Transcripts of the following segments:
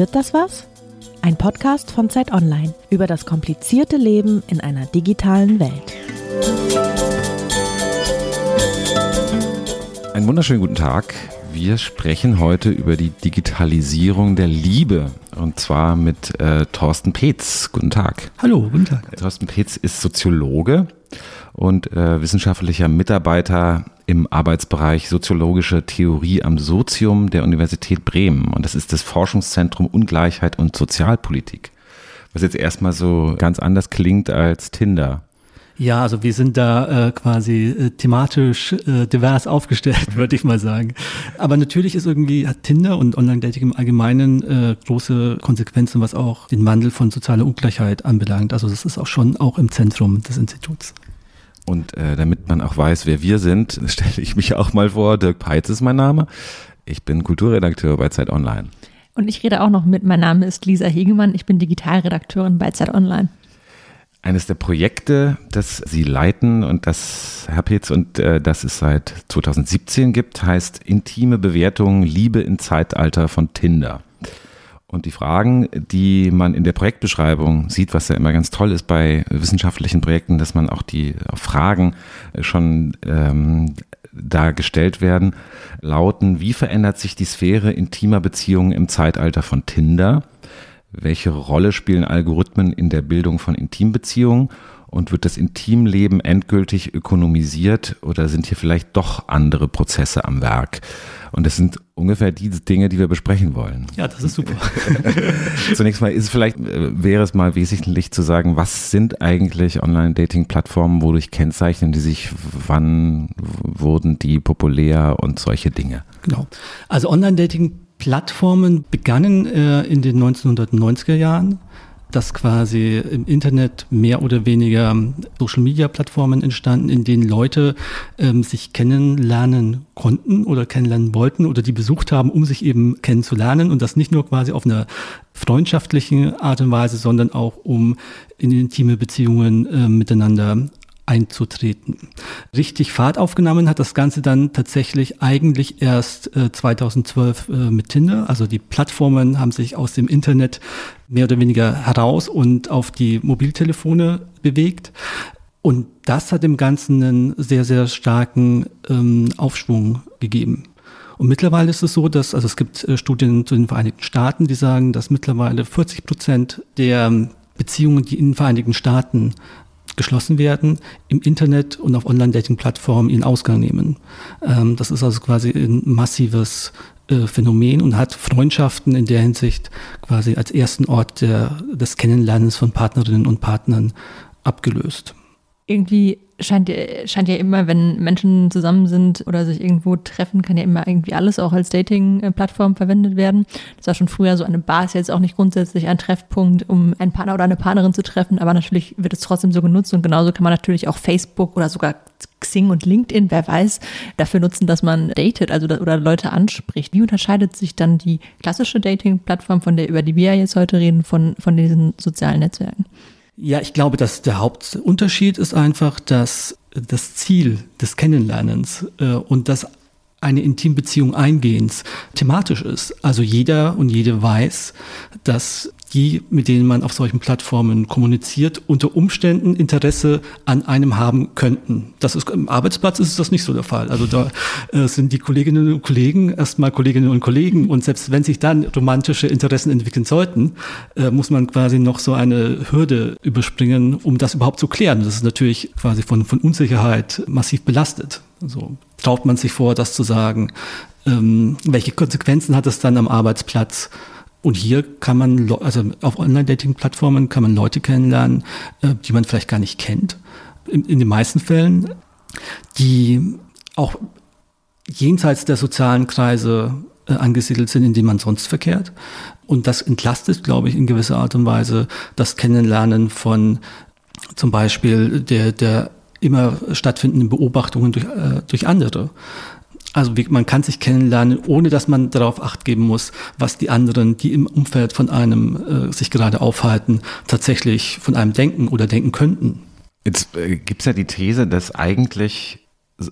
Wird das was? Ein Podcast von Zeit Online über das komplizierte Leben in einer digitalen Welt. Einen wunderschönen guten Tag. Wir sprechen heute über die Digitalisierung der Liebe und zwar mit äh, Thorsten Peetz. Guten Tag. Hallo, guten Tag. Thorsten Peetz ist Soziologe und äh, wissenschaftlicher Mitarbeiter im Arbeitsbereich Soziologische Theorie am Sozium der Universität Bremen. Und das ist das Forschungszentrum Ungleichheit und Sozialpolitik. Was jetzt erstmal so ganz anders klingt als Tinder. Ja, also wir sind da äh, quasi äh, thematisch äh, divers aufgestellt, würde ich mal sagen. Aber natürlich ist irgendwie hat Tinder und Online-Dating im Allgemeinen äh, große Konsequenzen, was auch den Wandel von sozialer Ungleichheit anbelangt. Also das ist auch schon auch im Zentrum des Instituts. Und äh, damit man auch weiß, wer wir sind, stelle ich mich auch mal vor. Dirk Peitz ist mein Name. Ich bin Kulturredakteur bei Zeit Online. Und ich rede auch noch mit. Mein Name ist Lisa Hegemann. Ich bin Digitalredakteurin bei Zeit Online. Eines der Projekte, das Sie leiten und das Herr Petz und äh, das es seit 2017 gibt, heißt Intime Bewertung Liebe im Zeitalter von Tinder. Und die Fragen, die man in der Projektbeschreibung sieht, was ja immer ganz toll ist bei wissenschaftlichen Projekten, dass man auch die Fragen schon ähm, da gestellt werden, lauten, wie verändert sich die Sphäre intimer Beziehungen im Zeitalter von Tinder? Welche Rolle spielen Algorithmen in der Bildung von Intimbeziehungen? Und wird das Intimleben endgültig ökonomisiert oder sind hier vielleicht doch andere Prozesse am Werk? Und das sind ungefähr die Dinge, die wir besprechen wollen. Ja, das ist super. Zunächst mal ist vielleicht, äh, wäre es mal wesentlich zu sagen, was sind eigentlich Online-Dating-Plattformen, wodurch kennzeichnen die sich, wann wurden die populär und solche Dinge? Genau. Also Online-Dating-Plattformen begannen äh, in den 1990er Jahren dass quasi im Internet mehr oder weniger Social-Media-Plattformen entstanden, in denen Leute ähm, sich kennenlernen konnten oder kennenlernen wollten oder die besucht haben, um sich eben kennenzulernen und das nicht nur quasi auf einer freundschaftlichen Art und Weise, sondern auch um in intime Beziehungen äh, miteinander einzutreten. Richtig Fahrt aufgenommen hat das Ganze dann tatsächlich eigentlich erst äh, 2012 äh, mit Tinder. Also die Plattformen haben sich aus dem Internet mehr oder weniger heraus und auf die Mobiltelefone bewegt. Und das hat dem Ganzen einen sehr, sehr starken ähm, Aufschwung gegeben. Und mittlerweile ist es so, dass, also es gibt äh, Studien zu den Vereinigten Staaten, die sagen, dass mittlerweile 40 Prozent der Beziehungen, die in den Vereinigten Staaten geschlossen werden, im Internet und auf Online-Dating-Plattformen ihren Ausgang nehmen. Ähm, das ist also quasi ein massives äh, Phänomen und hat Freundschaften in der Hinsicht quasi als ersten Ort der, des Kennenlernens von Partnerinnen und Partnern abgelöst. Irgendwie scheint, scheint ja immer, wenn Menschen zusammen sind oder sich irgendwo treffen, kann ja immer irgendwie alles auch als Dating-Plattform verwendet werden. Das war schon früher so, eine Bar ist jetzt auch nicht grundsätzlich ein Treffpunkt, um einen Partner oder eine Partnerin zu treffen, aber natürlich wird es trotzdem so genutzt und genauso kann man natürlich auch Facebook oder sogar Xing und LinkedIn, wer weiß, dafür nutzen, dass man datet, also oder Leute anspricht. Wie unterscheidet sich dann die klassische Dating-Plattform, von der über die wir jetzt heute reden, von, von diesen sozialen Netzwerken? Ja, ich glaube, dass der Hauptunterschied ist einfach, dass das Ziel des Kennenlernens äh, und das eine Intimbeziehung eingehens thematisch ist. Also jeder und jede weiß, dass die, mit denen man auf solchen Plattformen kommuniziert, unter Umständen Interesse an einem haben könnten. Das ist, Im Arbeitsplatz ist das nicht so der Fall. Also da äh, sind die Kolleginnen und Kollegen erstmal Kolleginnen und Kollegen und selbst wenn sich dann romantische Interessen entwickeln sollten, äh, muss man quasi noch so eine Hürde überspringen, um das überhaupt zu klären. Das ist natürlich quasi von, von Unsicherheit massiv belastet. Also traut man sich vor, das zu sagen? Ähm, welche Konsequenzen hat es dann am Arbeitsplatz? Und hier kann man, also auf Online-Dating-Plattformen kann man Leute kennenlernen, äh, die man vielleicht gar nicht kennt. In, in den meisten Fällen, die auch jenseits der sozialen Kreise äh, angesiedelt sind, in denen man sonst verkehrt. Und das entlastet, glaube ich, in gewisser Art und Weise das Kennenlernen von zum Beispiel der, der immer stattfindenden Beobachtungen durch, äh, durch andere. Also wie, man kann sich kennenlernen, ohne dass man darauf acht geben muss, was die anderen, die im Umfeld von einem äh, sich gerade aufhalten, tatsächlich von einem denken oder denken könnten. Jetzt äh, gibt es ja die These, dass eigentlich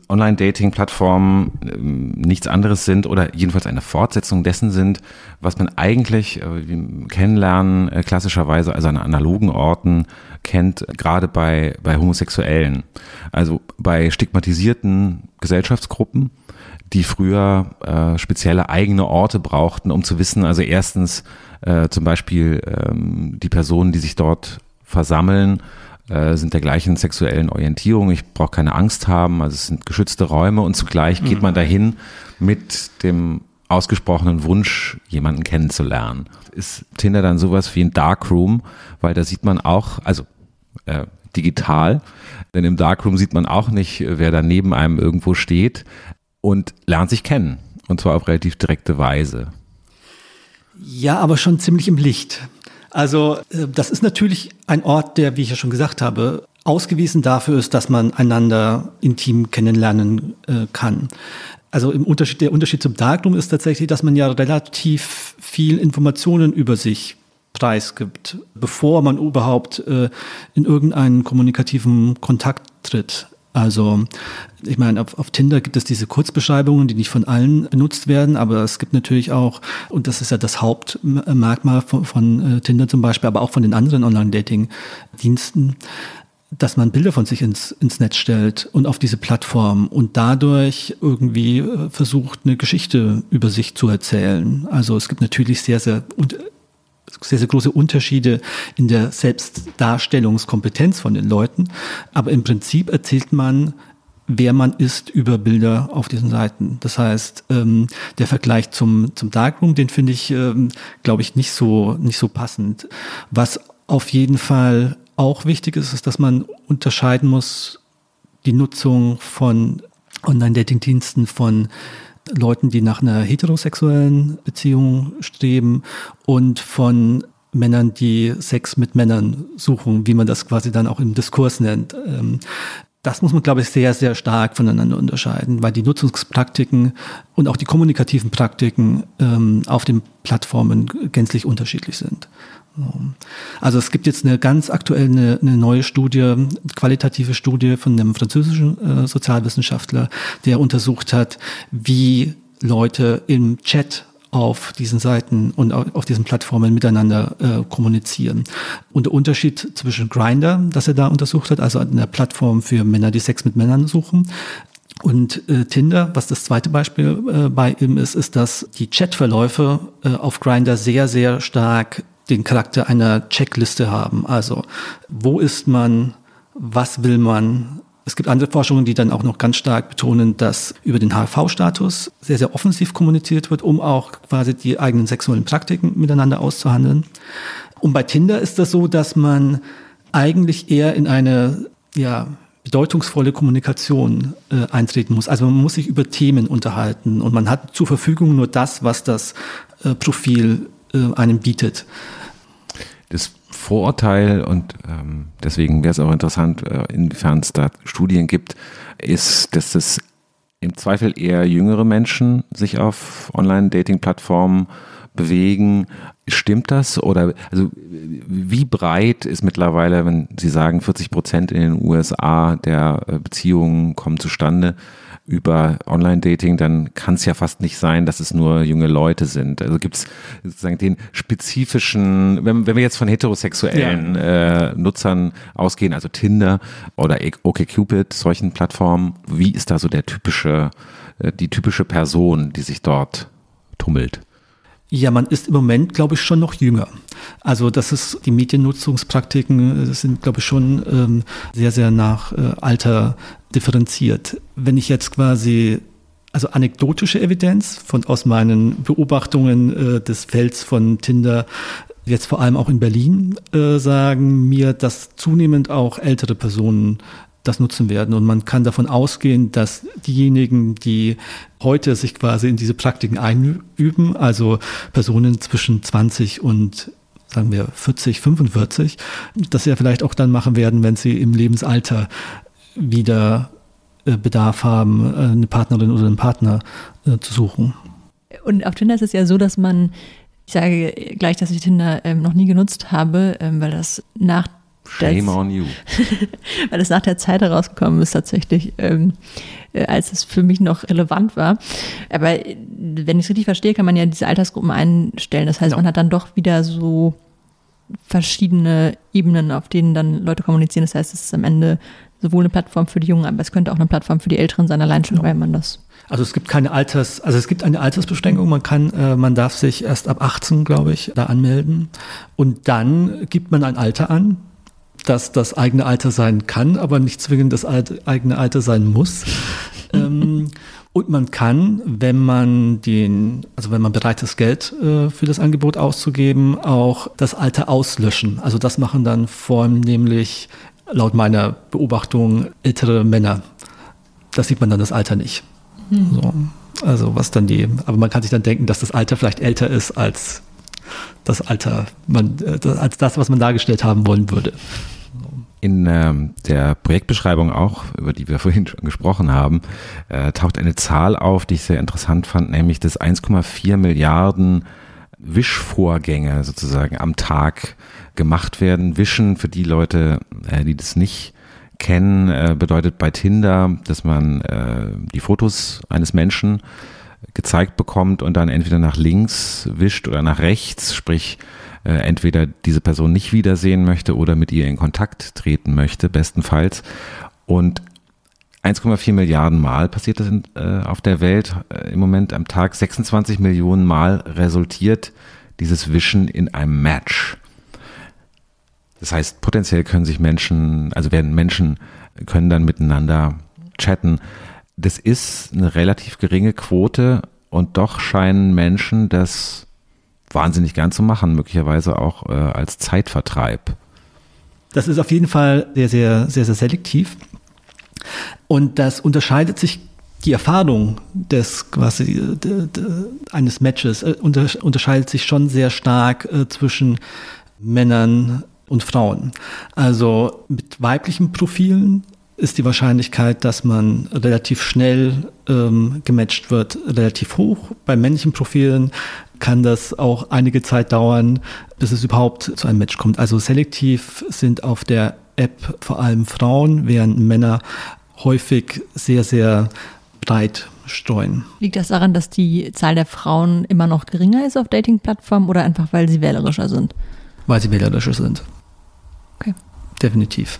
Online-Dating-Plattformen ähm, nichts anderes sind oder jedenfalls eine Fortsetzung dessen sind, was man eigentlich äh, kennenlernen, äh, klassischerweise also an analogen Orten kennt, gerade bei, bei Homosexuellen. Also bei stigmatisierten Gesellschaftsgruppen, die früher äh, spezielle eigene Orte brauchten, um zu wissen, also erstens äh, zum Beispiel ähm, die Personen, die sich dort versammeln, äh, sind der gleichen sexuellen Orientierung. Ich brauche keine Angst haben. Also es sind geschützte Räume und zugleich geht man mhm. dahin mit dem ausgesprochenen Wunsch, jemanden kennenzulernen. Ist Tinder dann sowas wie ein Darkroom, weil da sieht man auch, also äh, digital, denn im Darkroom sieht man auch nicht, wer da neben einem irgendwo steht und lernt sich kennen. Und zwar auf relativ direkte Weise. Ja, aber schon ziemlich im Licht. Also äh, das ist natürlich ein Ort, der, wie ich ja schon gesagt habe, ausgewiesen dafür ist, dass man einander intim kennenlernen äh, kann. Also im Unterschied, der Unterschied zum Darkroom ist tatsächlich, dass man ja relativ viel Informationen über sich preisgibt, bevor man überhaupt äh, in irgendeinen kommunikativen Kontakt tritt. Also ich meine, auf, auf, Tinder gibt es diese Kurzbeschreibungen, die nicht von allen benutzt werden, aber es gibt natürlich auch, und das ist ja das Hauptmerkmal von, von äh, Tinder zum Beispiel, aber auch von den anderen Online-Dating-Diensten, dass man Bilder von sich ins, ins Netz stellt und auf diese Plattform und dadurch irgendwie äh, versucht, eine Geschichte über sich zu erzählen. Also es gibt natürlich sehr, sehr sehr, sehr große Unterschiede in der Selbstdarstellungskompetenz von den Leuten. Aber im Prinzip erzählt man, wer man ist über Bilder auf diesen Seiten. Das heißt, ähm, der Vergleich zum, zum Darkroom, den finde ich, ähm, glaube ich, nicht so, nicht so passend. Was auf jeden Fall auch wichtig ist, ist, dass man unterscheiden muss, die Nutzung von Online-Dating-Diensten von Leuten, die nach einer heterosexuellen Beziehung streben und von Männern, die Sex mit Männern suchen, wie man das quasi dann auch im Diskurs nennt. Ähm, das muss man, glaube ich, sehr, sehr stark voneinander unterscheiden, weil die Nutzungspraktiken und auch die kommunikativen Praktiken ähm, auf den Plattformen gänzlich unterschiedlich sind. Also es gibt jetzt eine ganz aktuelle, eine, eine neue Studie, qualitative Studie von einem französischen äh, Sozialwissenschaftler, der untersucht hat, wie Leute im Chat auf diesen Seiten und auf diesen Plattformen miteinander äh, kommunizieren. Und der Unterschied zwischen Grinder, das er da untersucht hat, also eine Plattform für Männer, die Sex mit Männern suchen, und äh, Tinder, was das zweite Beispiel äh, bei ihm ist, ist, dass die Chatverläufe äh, auf Grinder sehr, sehr stark den Charakter einer Checkliste haben. Also, wo ist man? Was will man? Es gibt andere Forschungen, die dann auch noch ganz stark betonen, dass über den HIV-Status sehr, sehr offensiv kommuniziert wird, um auch quasi die eigenen sexuellen Praktiken miteinander auszuhandeln. Und bei Tinder ist das so, dass man eigentlich eher in eine, ja, bedeutungsvolle Kommunikation äh, eintreten muss. Also man muss sich über Themen unterhalten und man hat zur Verfügung nur das, was das äh, Profil äh, einem bietet. Das Vorurteil, und ähm, deswegen wäre es auch interessant, äh, inwiefern es da Studien gibt, ist, dass es im Zweifel eher jüngere Menschen sich auf Online-Dating-Plattformen bewegen. Stimmt das? Oder also wie breit ist mittlerweile, wenn Sie sagen, 40 Prozent in den USA der äh, Beziehungen kommen zustande? Über Online-Dating, dann kann es ja fast nicht sein, dass es nur junge Leute sind. Also gibt es sozusagen den spezifischen, wenn, wenn wir jetzt von heterosexuellen ja. äh, Nutzern ausgehen, also Tinder oder OkCupid, solchen Plattformen, wie ist da so der typische, äh, die typische Person, die sich dort tummelt? Ja, man ist im Moment, glaube ich, schon noch jünger. Also das ist, die Mediennutzungspraktiken das sind, glaube ich, schon ähm, sehr, sehr nach äh, Alter differenziert. Wenn ich jetzt quasi, also anekdotische Evidenz von aus meinen Beobachtungen äh, des Felds von Tinder jetzt vor allem auch in Berlin äh, sagen mir, dass zunehmend auch ältere Personen das nutzen werden. Und man kann davon ausgehen, dass diejenigen, die heute sich quasi in diese Praktiken einüben, also Personen zwischen 20 und sagen wir 40, 45, das ja vielleicht auch dann machen werden, wenn sie im Lebensalter wieder äh, Bedarf haben, äh, eine Partnerin oder einen Partner äh, zu suchen. Und auf Tinder ist es ja so, dass man, ich sage gleich, dass ich Tinder ähm, noch nie genutzt habe, ähm, weil das nach Shame das, on you. weil es nach der Zeit herausgekommen ist tatsächlich, ähm, äh, als es für mich noch relevant war. Aber äh, wenn ich es richtig verstehe, kann man ja diese Altersgruppen einstellen. Das heißt, ja. man hat dann doch wieder so verschiedene Ebenen, auf denen dann Leute kommunizieren. Das heißt, es ist am Ende sowohl eine Plattform für die Jungen, aber es könnte auch eine Plattform für die Älteren sein, allein schon, ja. weil man das. Also es gibt keine Alters, also es gibt eine Altersbeschränkung. Man kann, äh, man darf sich erst ab 18, glaube ich, da anmelden. Und dann gibt man ein Alter an, das das eigene Alter sein kann, aber nicht zwingend das eigene Alter sein muss. ähm, und man kann, wenn man den, also wenn man bereit ist, Geld äh, für das Angebot auszugeben, auch das Alter auslöschen. Also das machen dann vornehmlich laut meiner Beobachtung ältere Männer. Das sieht man dann das Alter nicht. Mhm. So. Also was dann die, aber man kann sich dann denken, dass das Alter vielleicht älter ist als das Alter, man, äh, als das, was man dargestellt haben wollen würde. In ähm, der Projektbeschreibung auch, über die wir vorhin schon gesprochen haben, äh, taucht eine Zahl auf, die ich sehr interessant fand, nämlich dass 1,4 Milliarden Wischvorgänge sozusagen am Tag gemacht werden. Wischen für die Leute, äh, die das nicht kennen, äh, bedeutet bei Tinder, dass man äh, die Fotos eines Menschen gezeigt bekommt und dann entweder nach links wischt oder nach rechts, sprich äh, entweder diese Person nicht wiedersehen möchte oder mit ihr in Kontakt treten möchte, bestenfalls. Und 1,4 Milliarden Mal passiert das in, äh, auf der Welt äh, im Moment am Tag. 26 Millionen Mal resultiert dieses Wischen in einem Match. Das heißt, potenziell können sich Menschen, also werden Menschen, können dann miteinander chatten. Das ist eine relativ geringe Quote und doch scheinen Menschen das wahnsinnig gern zu machen, möglicherweise auch äh, als Zeitvertreib. Das ist auf jeden Fall sehr, sehr, sehr, sehr selektiv. Und das unterscheidet sich die Erfahrung des quasi de, de, eines Matches äh, unter, unterscheidet sich schon sehr stark äh, zwischen Männern und Frauen. Also mit weiblichen Profilen ist die Wahrscheinlichkeit, dass man relativ schnell ähm, gematcht wird, relativ hoch. Bei männlichen Profilen kann das auch einige Zeit dauern, bis es überhaupt zu einem Match kommt. Also selektiv sind auf der App vor allem Frauen, während Männer häufig sehr, sehr breit streuen. Liegt das daran, dass die Zahl der Frauen immer noch geringer ist auf Dating-Plattformen oder einfach, weil sie wählerischer sind? Weil sie wählerischer sind. Okay. Definitiv.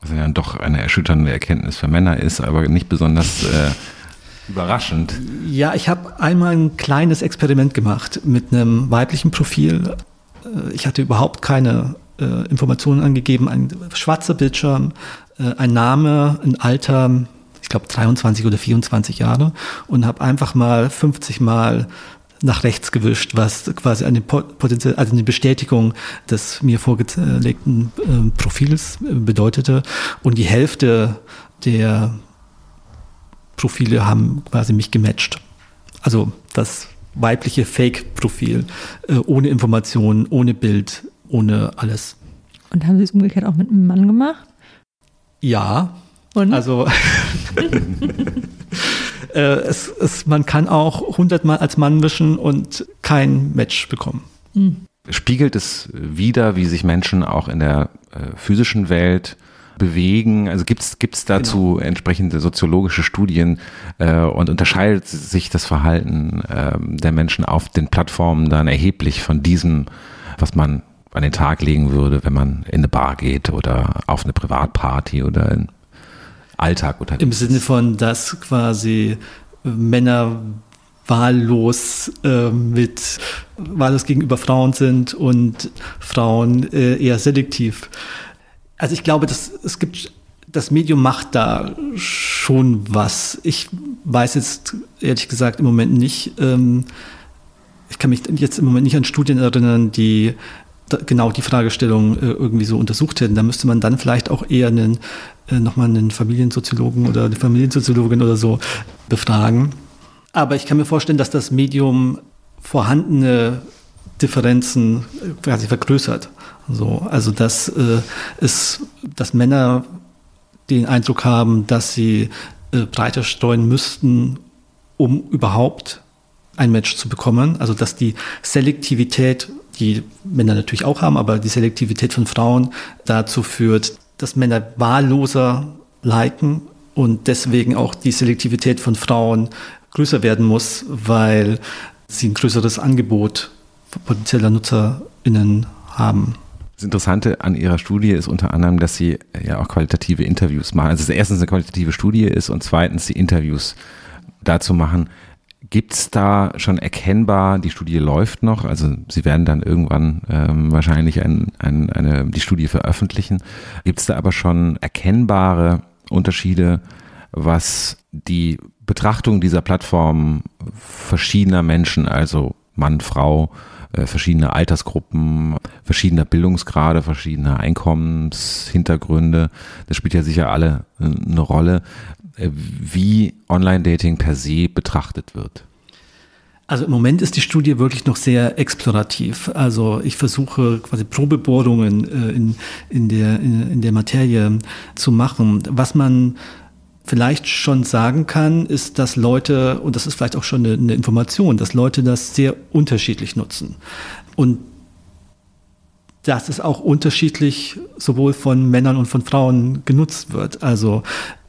Was ja doch eine erschütternde Erkenntnis für Männer ist, aber nicht besonders äh, überraschend. Ja, ich habe einmal ein kleines Experiment gemacht mit einem weiblichen Profil. Äh, ich hatte überhaupt keine äh, Informationen angegeben, ein schwarzer Bildschirm, äh, ein Name, ein Alter, ich glaube 23 oder 24 Jahre und habe einfach mal 50 Mal nach rechts gewischt, was quasi eine potenziell, also eine Bestätigung des mir vorgelegten äh, Profils äh, bedeutete. Und die Hälfte der Profile haben quasi mich gematcht. Also das weibliche Fake-Profil, äh, ohne Informationen, ohne Bild, ohne alles. Und haben Sie es umgekehrt auch mit einem Mann gemacht? Ja. Und? Also äh, es, es, man kann auch hundertmal als Mann wischen und kein Match bekommen. Mhm. Spiegelt es wieder, wie sich Menschen auch in der äh, physischen Welt bewegen? Also gibt es dazu genau. entsprechende soziologische Studien äh, und unterscheidet sich das Verhalten äh, der Menschen auf den Plattformen dann erheblich von diesem, was man an den Tag legen würde, wenn man in eine Bar geht oder auf eine Privatparty oder in Alltag unterwegs Im Sinne von, dass quasi Männer wahllos äh, mit wahllos gegenüber Frauen sind und Frauen äh, eher selektiv. Also ich glaube, dass es gibt das Medium macht da schon was. Ich weiß jetzt ehrlich gesagt im Moment nicht. Ähm, ich kann mich jetzt im Moment nicht an Studien erinnern, die genau die Fragestellung äh, irgendwie so untersucht hätten. Da müsste man dann vielleicht auch eher einen, äh, nochmal einen Familiensoziologen oder eine Familiensoziologin oder so befragen. Aber ich kann mir vorstellen, dass das Medium vorhandene Differenzen äh, quasi vergrößert. So, also dass äh, es, dass Männer den Eindruck haben, dass sie äh, breiter streuen müssten, um überhaupt ein Match zu bekommen. Also dass die Selektivität die Männer natürlich auch haben, aber die Selektivität von Frauen dazu führt, dass Männer wahlloser liken und deswegen auch die Selektivität von Frauen größer werden muss, weil sie ein größeres Angebot potenzieller NutzerInnen haben. Das Interessante an Ihrer Studie ist unter anderem, dass Sie ja auch qualitative Interviews machen. Also dass erstens eine qualitative Studie ist und zweitens die Interviews dazu machen. Gibt es da schon erkennbar, die Studie läuft noch, also Sie werden dann irgendwann ähm, wahrscheinlich ein, ein, eine, die Studie veröffentlichen. Gibt es da aber schon erkennbare Unterschiede, was die Betrachtung dieser Plattform verschiedener Menschen, also Mann, Frau, äh, verschiedene Altersgruppen, verschiedener Bildungsgrade, verschiedener Einkommenshintergründe, das spielt ja sicher alle äh, eine Rolle, äh, wie Online-Dating per se betrachtet wird. Also im Moment ist die Studie wirklich noch sehr explorativ. Also ich versuche quasi Probebohrungen in, in, der, in, in der Materie zu machen. Was man vielleicht schon sagen kann, ist, dass Leute, und das ist vielleicht auch schon eine, eine Information, dass Leute das sehr unterschiedlich nutzen. Und dass es auch unterschiedlich sowohl von Männern und von Frauen genutzt wird. Also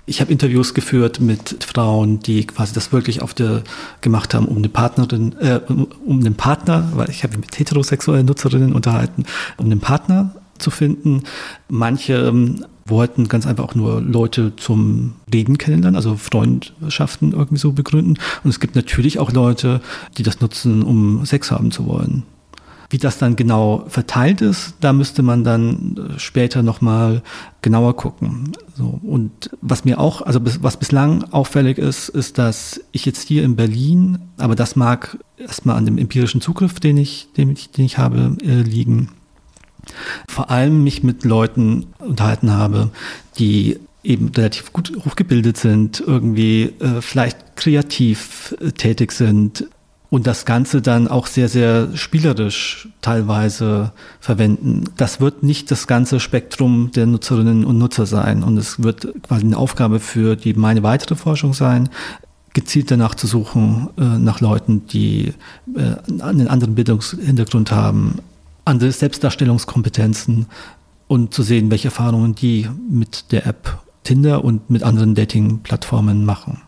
ich habe Interviews geführt mit Frauen, die quasi das wirklich auf der gemacht haben, um eine Partnerin, äh, um, um einen Partner, weil ich habe mit heterosexuellen Nutzerinnen unterhalten, um einen Partner zu finden. Manche ähm, wollten ganz einfach auch nur Leute zum Reden kennenlernen, also Freundschaften irgendwie so begründen. Und es gibt natürlich auch Leute, die das nutzen, um Sex haben zu wollen. Wie das dann genau verteilt ist, da müsste man dann später nochmal genauer gucken. So, und was mir auch, also was bislang auffällig ist, ist, dass ich jetzt hier in Berlin, aber das mag erstmal an dem empirischen Zugriff, den ich, den ich, den ich habe, äh, liegen, vor allem mich mit Leuten unterhalten habe, die eben relativ gut hochgebildet sind, irgendwie äh, vielleicht kreativ äh, tätig sind und das Ganze dann auch sehr, sehr spielerisch teilweise verwenden. Das wird nicht das ganze Spektrum der Nutzerinnen und Nutzer sein und es wird quasi eine Aufgabe für die meine weitere Forschung sein, gezielt danach zu suchen, äh, nach Leuten, die äh, einen anderen Bildungshintergrund haben, andere Selbstdarstellungskompetenzen und zu sehen, welche Erfahrungen die mit der App Tinder und mit anderen Dating-Plattformen machen.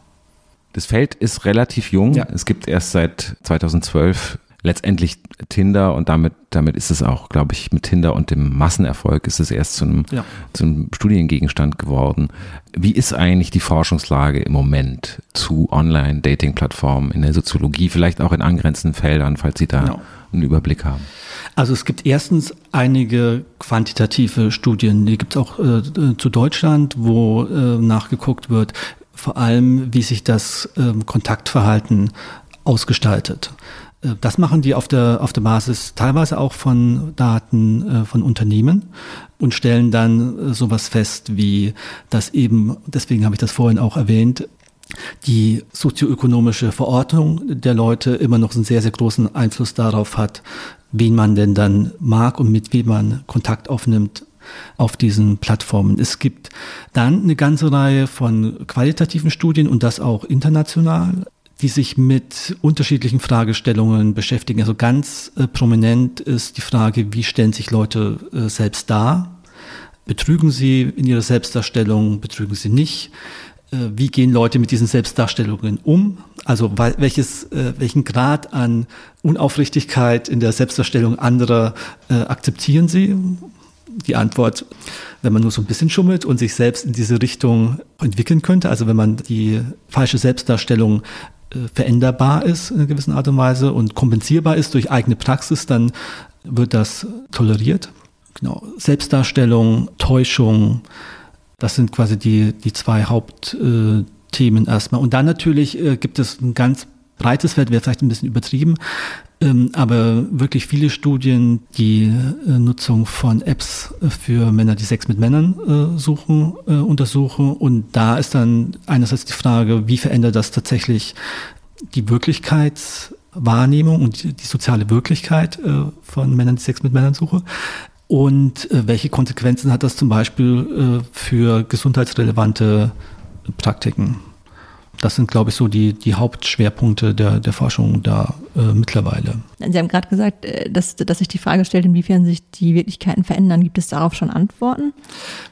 Das Feld ist relativ jung. Ja. Es gibt erst seit 2012 letztendlich Tinder und damit, damit ist es auch, glaube ich, mit Tinder und dem Massenerfolg ist es erst zu einem, ja. zu einem Studiengegenstand geworden. Wie ist eigentlich die Forschungslage im Moment zu Online-Dating-Plattformen in der Soziologie, vielleicht auch in angrenzenden Feldern, falls Sie da genau. einen Überblick haben? Also es gibt erstens einige quantitative Studien, die gibt es auch äh, zu Deutschland, wo äh, nachgeguckt wird, vor allem wie sich das äh, Kontaktverhalten ausgestaltet. Äh, das machen die auf der, auf der Basis teilweise auch von Daten äh, von Unternehmen und stellen dann äh, sowas fest wie, dass eben, deswegen habe ich das vorhin auch erwähnt, die sozioökonomische Verordnung der Leute immer noch einen sehr, sehr großen Einfluss darauf hat, wen man denn dann mag und mit wem man Kontakt aufnimmt auf diesen Plattformen. Es gibt dann eine ganze Reihe von qualitativen Studien und das auch international, die sich mit unterschiedlichen Fragestellungen beschäftigen. Also ganz äh, prominent ist die Frage, wie stellen sich Leute äh, selbst dar? Betrügen sie in ihrer Selbstdarstellung, betrügen sie nicht? Äh, wie gehen Leute mit diesen Selbstdarstellungen um? Also welches, äh, welchen Grad an Unaufrichtigkeit in der Selbstdarstellung anderer äh, akzeptieren sie? Die Antwort, wenn man nur so ein bisschen schummelt und sich selbst in diese Richtung entwickeln könnte, also wenn man die falsche Selbstdarstellung veränderbar ist in einer gewissen Art und Weise und kompensierbar ist durch eigene Praxis, dann wird das toleriert. Genau. Selbstdarstellung, Täuschung, das sind quasi die, die zwei Hauptthemen äh, erstmal. Und dann natürlich äh, gibt es ein ganz breites Feld, wäre vielleicht ein bisschen übertrieben, ähm, aber wirklich viele Studien, die äh, Nutzung von Apps für Männer, die Sex mit Männern äh, suchen, äh, untersuchen. Und da ist dann einerseits die Frage, wie verändert das tatsächlich die Wirklichkeitswahrnehmung und die, die soziale Wirklichkeit äh, von Männern, die Sex mit Männern suchen. Und äh, welche Konsequenzen hat das zum Beispiel für gesundheitsrelevante Praktiken? Das sind, glaube ich, so die, die Hauptschwerpunkte der, der Forschung da äh, mittlerweile. Sie haben gerade gesagt, äh, dass, dass sich die Frage stellt, inwiefern sich die Wirklichkeiten verändern. Gibt es darauf schon Antworten?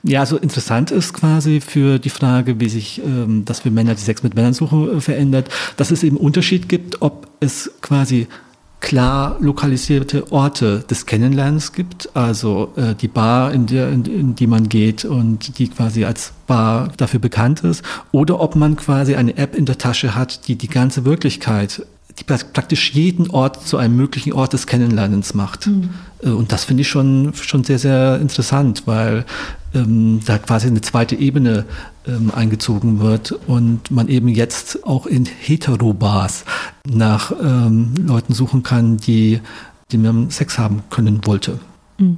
Ja, also interessant ist quasi für die Frage, wie sich ähm, das für Männer, die Sex mit Männern suchen, äh, verändert, dass es eben Unterschied gibt, ob es quasi klar lokalisierte Orte des Kennenlernens gibt, also äh, die Bar, in, der, in, in, die man geht und die quasi als Bar dafür bekannt ist, oder ob man quasi eine App in der Tasche hat, die die ganze Wirklichkeit, die praktisch jeden Ort zu einem möglichen Ort des Kennenlernens macht. Mhm. Und das finde ich schon, schon sehr, sehr interessant, weil ähm, da quasi eine zweite Ebene ähm, eingezogen wird und man eben jetzt auch in Heterobars nach ähm, Leuten suchen kann, die, die man Sex haben können wollte. Mhm.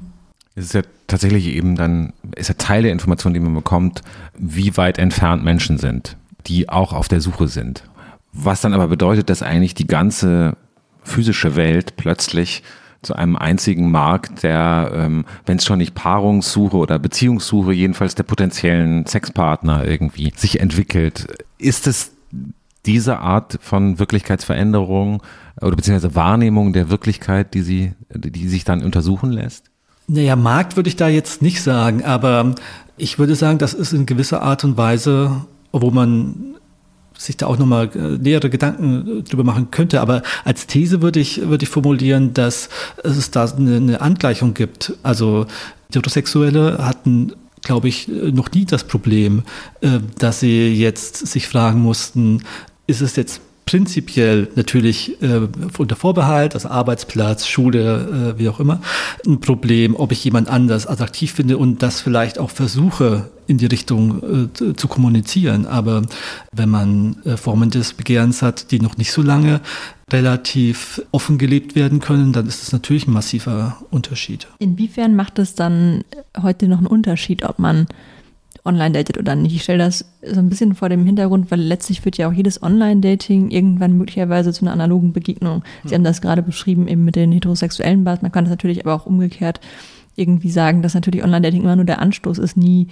Es ist ja tatsächlich eben dann, ist ja Teil der Information, die man bekommt, wie weit entfernt Menschen sind, die auch auf der Suche sind. Was dann aber bedeutet, dass eigentlich die ganze physische Welt plötzlich zu einem einzigen Markt, der, ähm, wenn es schon nicht Paarungssuche oder Beziehungssuche, jedenfalls der potenziellen Sexpartner irgendwie sich entwickelt. Ist es diese Art von Wirklichkeitsveränderung oder beziehungsweise Wahrnehmung der Wirklichkeit, die sie, die sich dann untersuchen lässt? Naja, Markt würde ich da jetzt nicht sagen, aber ich würde sagen, das ist in gewisser Art und Weise, wo man sich da auch nochmal äh, nähere Gedanken äh, drüber machen könnte. Aber als These würde ich, würde ich formulieren, dass es da eine, eine Angleichung gibt. Also Heterosexuelle hatten glaube ich, äh, noch nie das Problem, dass sie jetzt sich fragen mussten, ist es jetzt prinzipiell natürlich äh, unter Vorbehalt, also Arbeitsplatz, Schule, äh, wie auch immer, ein Problem, ob ich jemand anders attraktiv finde und das vielleicht auch versuche in die Richtung äh, zu kommunizieren. Aber wenn man äh, Formen des Begehrens hat, die noch nicht so lange relativ offen gelebt werden können, dann ist das natürlich ein massiver Unterschied. Inwiefern macht es dann heute noch einen Unterschied, ob man online datet oder nicht. Ich stelle das so ein bisschen vor dem Hintergrund, weil letztlich führt ja auch jedes Online-Dating irgendwann möglicherweise zu einer analogen Begegnung. Sie haben das gerade beschrieben eben mit den heterosexuellen Bars. Man kann das natürlich aber auch umgekehrt irgendwie sagen, dass natürlich Online-Dating immer nur der Anstoß ist, nie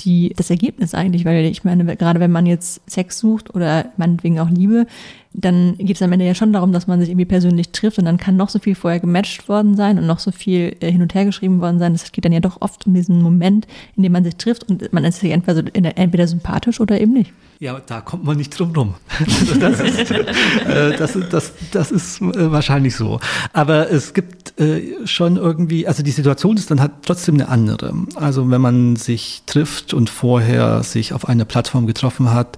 die, das Ergebnis eigentlich, weil ich meine, gerade wenn man jetzt Sex sucht oder meinetwegen auch Liebe, dann geht es am Ende ja schon darum, dass man sich irgendwie persönlich trifft und dann kann noch so viel vorher gematcht worden sein und noch so viel äh, hin und her geschrieben worden sein. Es geht dann ja doch oft um diesen Moment, in dem man sich trifft und man ist sich entweder, entweder sympathisch oder eben nicht. Ja, da kommt man nicht drum rum. das, ist, äh, das, das, das ist äh, wahrscheinlich so. Aber es gibt äh, schon irgendwie, also die Situation ist dann halt trotzdem eine andere. Also wenn man sich trifft und vorher sich auf einer Plattform getroffen hat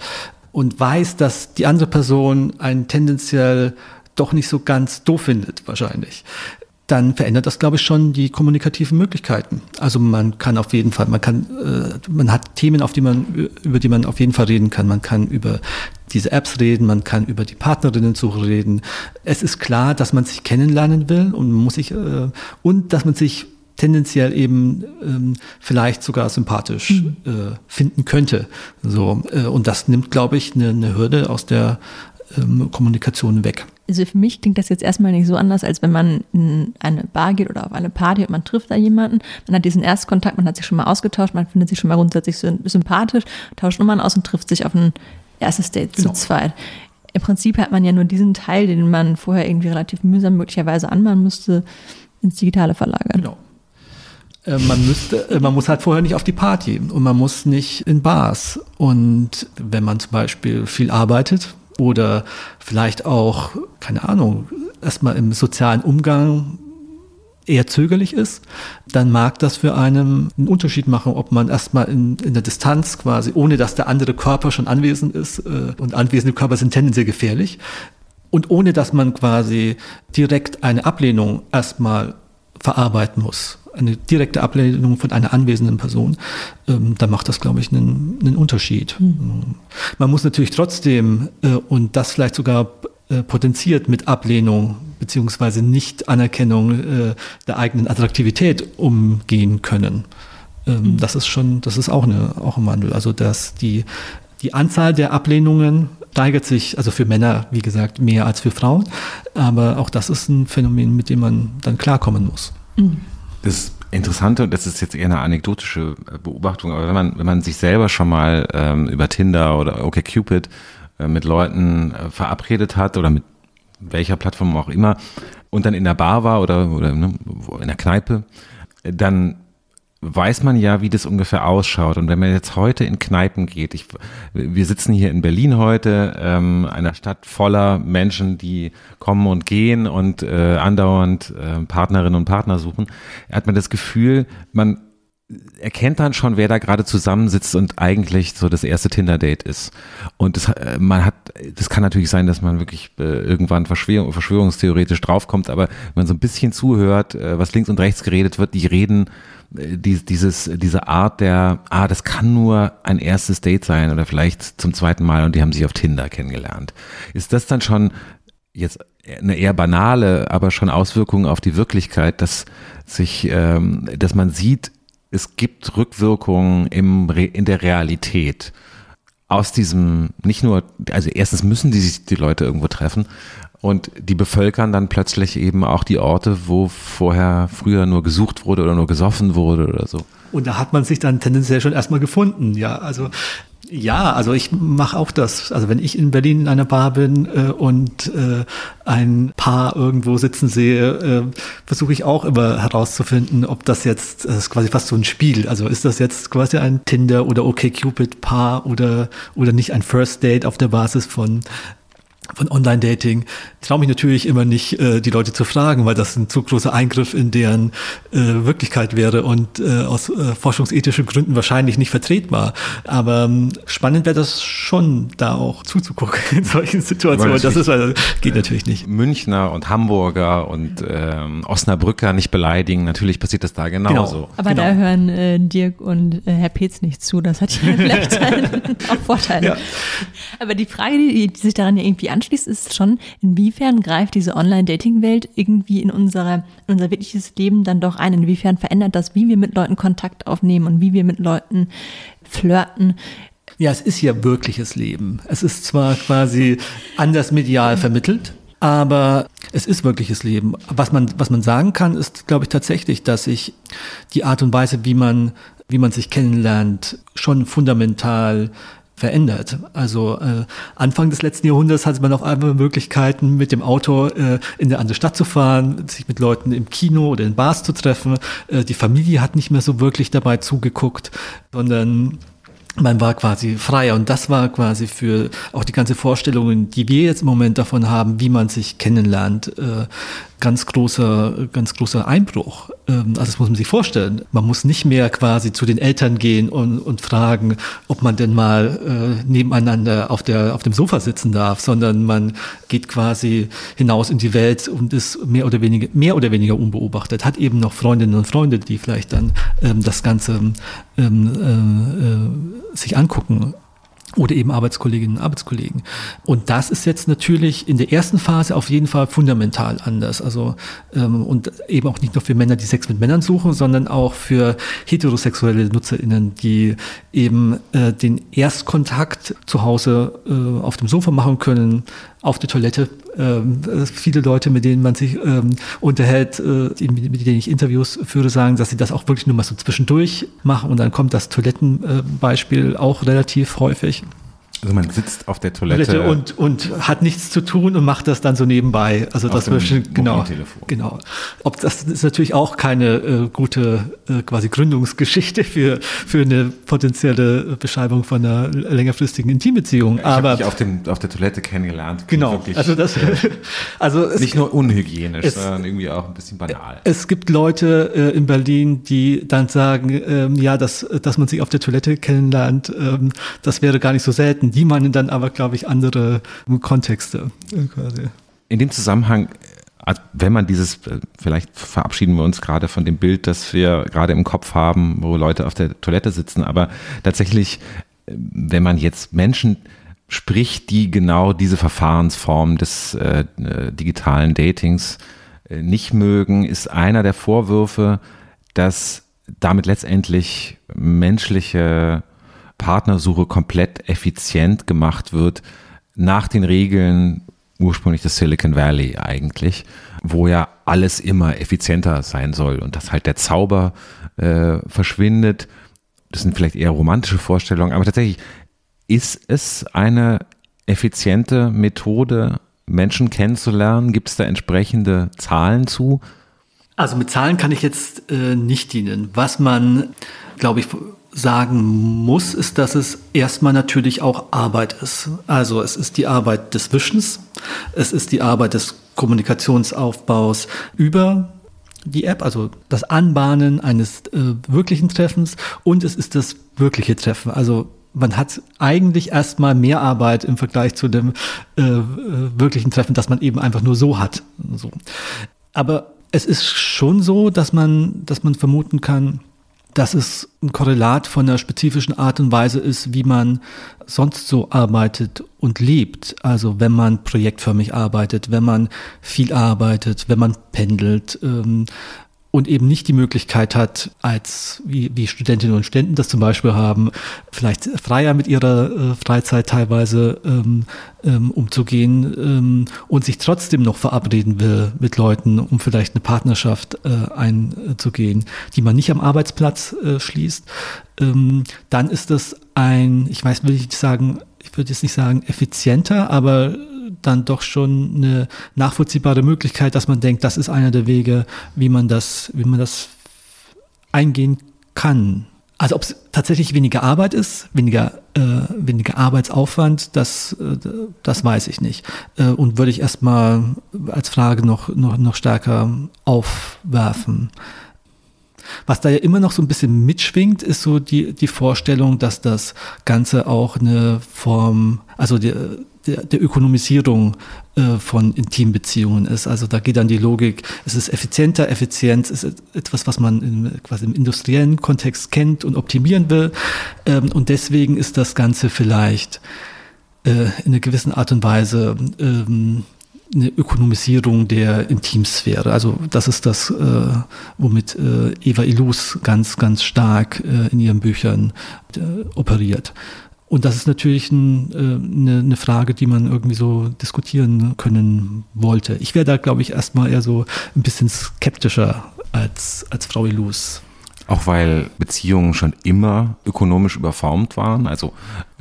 und weiß, dass die andere Person einen tendenziell doch nicht so ganz doof findet, wahrscheinlich, dann verändert das, glaube ich, schon die kommunikativen Möglichkeiten. Also man kann auf jeden Fall, man kann, äh, man hat Themen, auf die man, über die man auf jeden Fall reden kann. Man kann über diese Apps reden, man kann über die Partnerinnensuche reden. Es ist klar, dass man sich kennenlernen will und muss sich äh, und dass man sich tendenziell eben ähm, vielleicht sogar sympathisch mhm. äh, finden könnte. So äh, und das nimmt, glaube ich, eine, eine Hürde aus der ähm, Kommunikation weg. Also für mich klingt das jetzt erstmal nicht so anders, als wenn man in eine Bar geht oder auf eine Party und man trifft da jemanden. Man hat diesen Erstkontakt, man hat sich schon mal ausgetauscht, man findet sich schon mal grundsätzlich sympathisch, tauscht Nummern aus und trifft sich auf ein erstes Date genau. zu zweit. Im Prinzip hat man ja nur diesen Teil, den man vorher irgendwie relativ mühsam möglicherweise anmahnen müsste, ins Digitale verlagern. Genau. Äh, man müsste, äh, man muss halt vorher nicht auf die Party und man muss nicht in Bars. Und wenn man zum Beispiel viel arbeitet, oder vielleicht auch, keine Ahnung, erstmal im sozialen Umgang eher zögerlich ist, dann mag das für einen einen Unterschied machen, ob man erstmal in, in der Distanz quasi, ohne dass der andere Körper schon anwesend ist, äh, und anwesende Körper sind tendenziell gefährlich, und ohne dass man quasi direkt eine Ablehnung erstmal verarbeiten muss eine direkte Ablehnung von einer anwesenden Person, ähm, da macht das, glaube ich, einen, einen Unterschied. Mhm. Man muss natürlich trotzdem, äh, und das vielleicht sogar äh, potenziert mit Ablehnung beziehungsweise Nicht-Anerkennung äh, der eigenen Attraktivität umgehen können. Ähm, mhm. Das ist schon, das ist auch, eine, auch ein Wandel. Also dass die, die Anzahl der Ablehnungen steigert sich, also für Männer, wie gesagt, mehr als für Frauen. Aber auch das ist ein Phänomen, mit dem man dann klarkommen muss. Mhm. Das Interessante, und das ist jetzt eher eine anekdotische äh, Beobachtung, aber wenn man, wenn man sich selber schon mal ähm, über Tinder oder OkCupid äh, mit Leuten äh, verabredet hat oder mit welcher Plattform auch immer und dann in der Bar war oder, oder ne, in der Kneipe, dann weiß man ja, wie das ungefähr ausschaut. Und wenn man jetzt heute in Kneipen geht, ich, wir sitzen hier in Berlin heute, ähm, einer Stadt voller Menschen, die kommen und gehen und äh, andauernd äh, Partnerinnen und Partner suchen, hat man das Gefühl, man erkennt dann schon, wer da gerade zusammensitzt und eigentlich so das erste Tinder-Date ist. Und das, äh, man hat, das kann natürlich sein, dass man wirklich äh, irgendwann Verschwörung, verschwörungstheoretisch draufkommt, aber wenn man so ein bisschen zuhört, äh, was links und rechts geredet wird, die reden die, dieses, diese Art der, ah, das kann nur ein erstes Date sein oder vielleicht zum zweiten Mal und die haben sich auf Tinder kennengelernt. Ist das dann schon jetzt eine eher banale, aber schon Auswirkungen auf die Wirklichkeit, dass sich, ähm, dass man sieht, es gibt Rückwirkungen im, in der Realität aus diesem, nicht nur, also erstens müssen die sich die Leute irgendwo treffen und die bevölkern dann plötzlich eben auch die Orte, wo vorher früher nur gesucht wurde oder nur gesoffen wurde oder so. Und da hat man sich dann tendenziell schon erstmal gefunden, ja. Also ja, also ich mache auch das. Also wenn ich in Berlin in einer Bar bin äh, und äh, ein Paar irgendwo sitzen sehe, äh, versuche ich auch immer herauszufinden, ob das jetzt, das ist quasi fast so ein Spiel. Also ist das jetzt quasi ein Tinder oder OkCupid-Paar oder, oder nicht ein First Date auf der Basis von von Online-Dating. Ich traue mich natürlich immer nicht, äh, die Leute zu fragen, weil das ein zu großer Eingriff in deren äh, Wirklichkeit wäre und äh, aus äh, forschungsethischen Gründen wahrscheinlich nicht vertretbar. Aber ähm, spannend wäre das schon, da auch zuzugucken in solchen Situationen. Das ist, das geht natürlich nicht. Münchner und Hamburger und ähm, Osnabrücker nicht beleidigen. Natürlich passiert das da genauso. Genau. Aber genau. da hören äh, Dirk und äh, Herr Petz nicht zu. Das hat ja vielleicht auch Vorteile. Ja. Aber die Frage, die, die sich daran ja irgendwie anschaut, anschließt, ist schon, inwiefern greift diese Online-Dating-Welt irgendwie in, unserer, in unser wirkliches Leben dann doch ein? Inwiefern verändert das, wie wir mit Leuten Kontakt aufnehmen und wie wir mit Leuten flirten? Ja, es ist ja wirkliches Leben. Es ist zwar quasi anders medial vermittelt, aber es ist wirkliches Leben. Was man, was man sagen kann, ist, glaube ich, tatsächlich, dass sich die Art und Weise, wie man, wie man sich kennenlernt, schon fundamental verändert. Also äh, Anfang des letzten Jahrhunderts hatte man auf einmal Möglichkeiten, mit dem Auto äh, in eine andere Stadt zu fahren, sich mit Leuten im Kino oder in Bars zu treffen. Äh, die Familie hat nicht mehr so wirklich dabei zugeguckt, sondern man war quasi freier und das war quasi für auch die ganze Vorstellungen, die wir jetzt im Moment davon haben, wie man sich kennenlernt, äh, ganz großer, ganz großer Einbruch. Ähm, also das muss man sich vorstellen. Man muss nicht mehr quasi zu den Eltern gehen und, und fragen, ob man denn mal äh, nebeneinander auf, der, auf dem Sofa sitzen darf, sondern man geht quasi hinaus in die Welt und ist mehr oder weniger, mehr oder weniger unbeobachtet, hat eben noch Freundinnen und Freunde, die vielleicht dann ähm, das Ganze ähm, äh, äh, sich angucken oder eben Arbeitskolleginnen und Arbeitskollegen. Und das ist jetzt natürlich in der ersten Phase auf jeden Fall fundamental anders. Also ähm, und eben auch nicht nur für Männer, die Sex mit Männern suchen, sondern auch für heterosexuelle NutzerInnen, die eben äh, den Erstkontakt zu Hause äh, auf dem Sofa machen können, auf der Toilette. Ähm, viele Leute, mit denen man sich ähm, unterhält, äh, mit denen ich Interviews führe, sagen, dass sie das auch wirklich nur mal so zwischendurch machen und dann kommt das Toilettenbeispiel auch relativ häufig. Also man sitzt auf der Toilette und, und hat nichts zu tun und macht das dann so nebenbei. Also das wird genau, genau. Ob das ist natürlich auch keine äh, gute äh, quasi Gründungsgeschichte für für eine potenzielle Beschreibung von einer längerfristigen Intimbeziehung. Ich Aber dich auf dem auf der Toilette kennengelernt. Genau. Wirklich, also das also es, nicht nur unhygienisch, es, sondern irgendwie auch ein bisschen banal. Es gibt Leute äh, in Berlin, die dann sagen, ähm, ja, dass dass man sich auf der Toilette kennenlernt, ähm, das wäre gar nicht so selten die meinen dann aber, glaube ich, andere Kontexte. Quasi. In dem Zusammenhang, also wenn man dieses, äh, vielleicht verabschieden wir uns gerade von dem Bild, das wir gerade im Kopf haben, wo Leute auf der Toilette sitzen, aber tatsächlich, äh, wenn man jetzt Menschen spricht, die genau diese Verfahrensform des äh, äh, digitalen Datings äh, nicht mögen, ist einer der Vorwürfe, dass damit letztendlich menschliche Partnersuche komplett effizient gemacht wird, nach den Regeln ursprünglich des Silicon Valley eigentlich, wo ja alles immer effizienter sein soll und dass halt der Zauber äh, verschwindet. Das sind vielleicht eher romantische Vorstellungen, aber tatsächlich ist es eine effiziente Methode, Menschen kennenzulernen? Gibt es da entsprechende Zahlen zu? Also mit Zahlen kann ich jetzt äh, nicht dienen. Was man, glaube ich, sagen muss, ist, dass es erstmal natürlich auch Arbeit ist. Also es ist die Arbeit des Wischens, es ist die Arbeit des Kommunikationsaufbaus über die App, also das Anbahnen eines äh, wirklichen Treffens und es ist das wirkliche Treffen. Also man hat eigentlich erstmal mehr Arbeit im Vergleich zu dem äh, äh wirklichen Treffen, das man eben einfach nur so hat. So. Aber es ist schon so, dass man, dass man vermuten kann, dass es ein Korrelat von einer spezifischen Art und Weise ist, wie man sonst so arbeitet und lebt. Also wenn man projektförmig arbeitet, wenn man viel arbeitet, wenn man pendelt, ähm, und eben nicht die Möglichkeit hat, als wie, wie Studentinnen und Studenten das zum Beispiel haben, vielleicht freier mit ihrer äh, Freizeit teilweise ähm, ähm, umzugehen ähm, und sich trotzdem noch verabreden will mit Leuten, um vielleicht eine Partnerschaft äh, einzugehen, die man nicht am Arbeitsplatz äh, schließt, ähm, dann ist das ein, ich weiß, will ich nicht sagen, ich würde jetzt nicht sagen effizienter, aber dann doch schon eine nachvollziehbare Möglichkeit, dass man denkt, das ist einer der Wege, wie man das, wie man das eingehen kann. Also ob es tatsächlich weniger Arbeit ist, weniger, äh, weniger Arbeitsaufwand, das, äh, das weiß ich nicht. Äh, und würde ich erstmal als Frage noch, noch, noch stärker aufwerfen. Was da ja immer noch so ein bisschen mitschwingt, ist so die, die Vorstellung, dass das Ganze auch eine Form, also die, der, der Ökonomisierung äh, von Intimbeziehungen ist. Also da geht dann die Logik, es ist effizienter, Effizienz ist etwas, was man in, quasi im industriellen Kontext kennt und optimieren will. Ähm, und deswegen ist das Ganze vielleicht äh, in einer gewissen Art und Weise ähm, eine Ökonomisierung der Intimsphäre. Also das ist das, äh, womit äh, Eva Illus ganz, ganz stark äh, in ihren Büchern äh, operiert. Und das ist natürlich ein, äh, eine, eine Frage, die man irgendwie so diskutieren können wollte. Ich wäre da, glaube ich, erstmal eher so ein bisschen skeptischer als, als Frau Ilus. Auch weil Beziehungen schon immer ökonomisch überformt waren. Also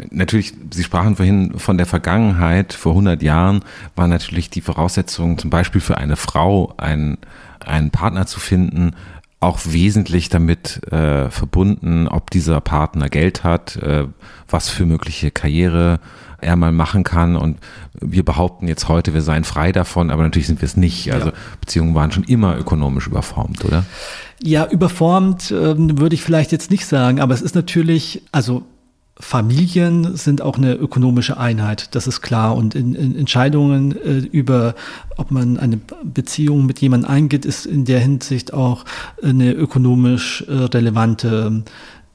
natürlich, Sie sprachen vorhin von der Vergangenheit. Vor 100 Jahren war natürlich die Voraussetzung, zum Beispiel für eine Frau einen, einen Partner zu finden, auch wesentlich damit äh, verbunden, ob dieser Partner Geld hat, äh, was für mögliche Karriere er mal machen kann. Und wir behaupten jetzt heute, wir seien frei davon, aber natürlich sind wir es nicht. Also ja. Beziehungen waren schon immer ökonomisch überformt, oder? Ja, überformt äh, würde ich vielleicht jetzt nicht sagen, aber es ist natürlich, also Familien sind auch eine ökonomische Einheit, das ist klar. Und in, in Entscheidungen äh, über, ob man eine Beziehung mit jemandem eingeht, ist in der Hinsicht auch eine ökonomisch äh, relevante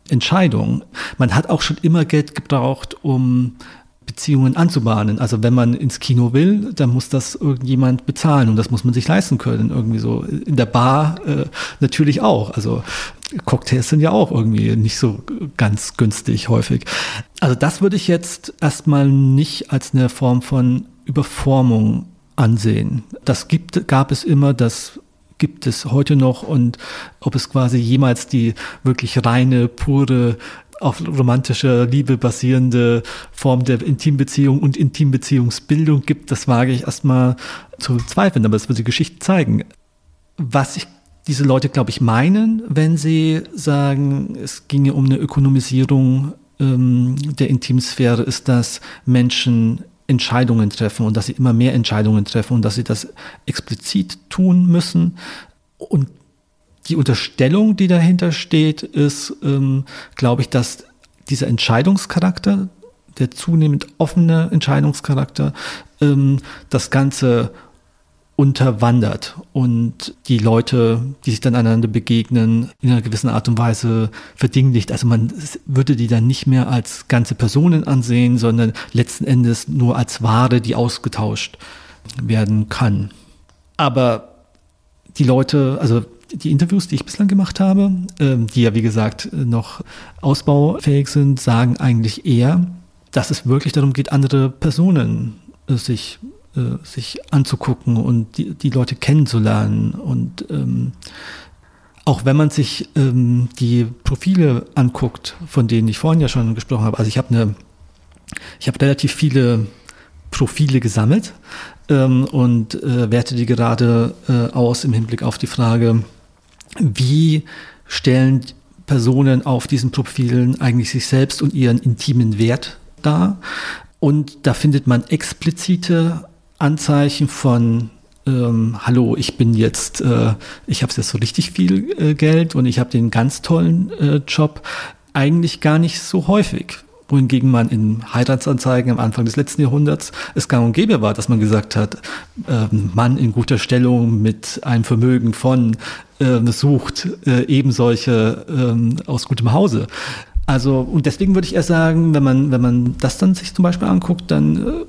Entscheidung. Man hat auch schon immer Geld gebraucht, um Beziehungen anzubahnen. Also wenn man ins Kino will, dann muss das irgendjemand bezahlen und das muss man sich leisten können. Irgendwie so in der Bar äh, natürlich auch. Also Cocktails sind ja auch irgendwie nicht so ganz günstig häufig. Also das würde ich jetzt erstmal nicht als eine Form von Überformung ansehen. Das gibt, gab es immer, das gibt es heute noch und ob es quasi jemals die wirklich reine, pure auf romantischer Liebe basierende Form der Intimbeziehung und Intimbeziehungsbildung gibt, das wage ich erstmal zu zweifeln, aber es wird die Geschichte zeigen. Was ich diese Leute, glaube ich, meinen, wenn sie sagen, es ginge um eine Ökonomisierung ähm, der Intimsphäre, ist, dass Menschen Entscheidungen treffen und dass sie immer mehr Entscheidungen treffen und dass sie das explizit tun müssen. Und die Unterstellung, die dahinter steht, ist, ähm, glaube ich, dass dieser Entscheidungscharakter, der zunehmend offene Entscheidungscharakter, ähm, das Ganze unterwandert und die Leute, die sich dann einander begegnen, in einer gewissen Art und Weise verdinglicht. Also man würde die dann nicht mehr als ganze Personen ansehen, sondern letzten Endes nur als Ware, die ausgetauscht werden kann. Aber die Leute, also die Interviews, die ich bislang gemacht habe, ähm, die ja wie gesagt noch ausbaufähig sind, sagen eigentlich eher, dass es wirklich darum geht, andere Personen äh, sich, äh, sich anzugucken und die, die Leute kennenzulernen. Und ähm, auch wenn man sich ähm, die Profile anguckt, von denen ich vorhin ja schon gesprochen habe, also ich habe eine, ich habe relativ viele Profile gesammelt ähm, und äh, werte die gerade äh, aus im Hinblick auf die Frage, wie stellen Personen auf diesen Profilen eigentlich sich selbst und ihren intimen Wert dar. Und da findet man explizite Anzeichen von ähm, hallo, ich bin jetzt, äh, ich habe jetzt so richtig viel äh, Geld und ich habe den ganz tollen äh, Job, eigentlich gar nicht so häufig. Wohingegen man in Heiratsanzeigen am Anfang des letzten Jahrhunderts es gang und gäbe war, dass man gesagt hat, äh, Mann in guter Stellung mit einem Vermögen von äh, sucht äh, eben solche äh, aus gutem Hause. Also, und deswegen würde ich eher sagen, wenn man, wenn man das dann sich zum Beispiel anguckt, dann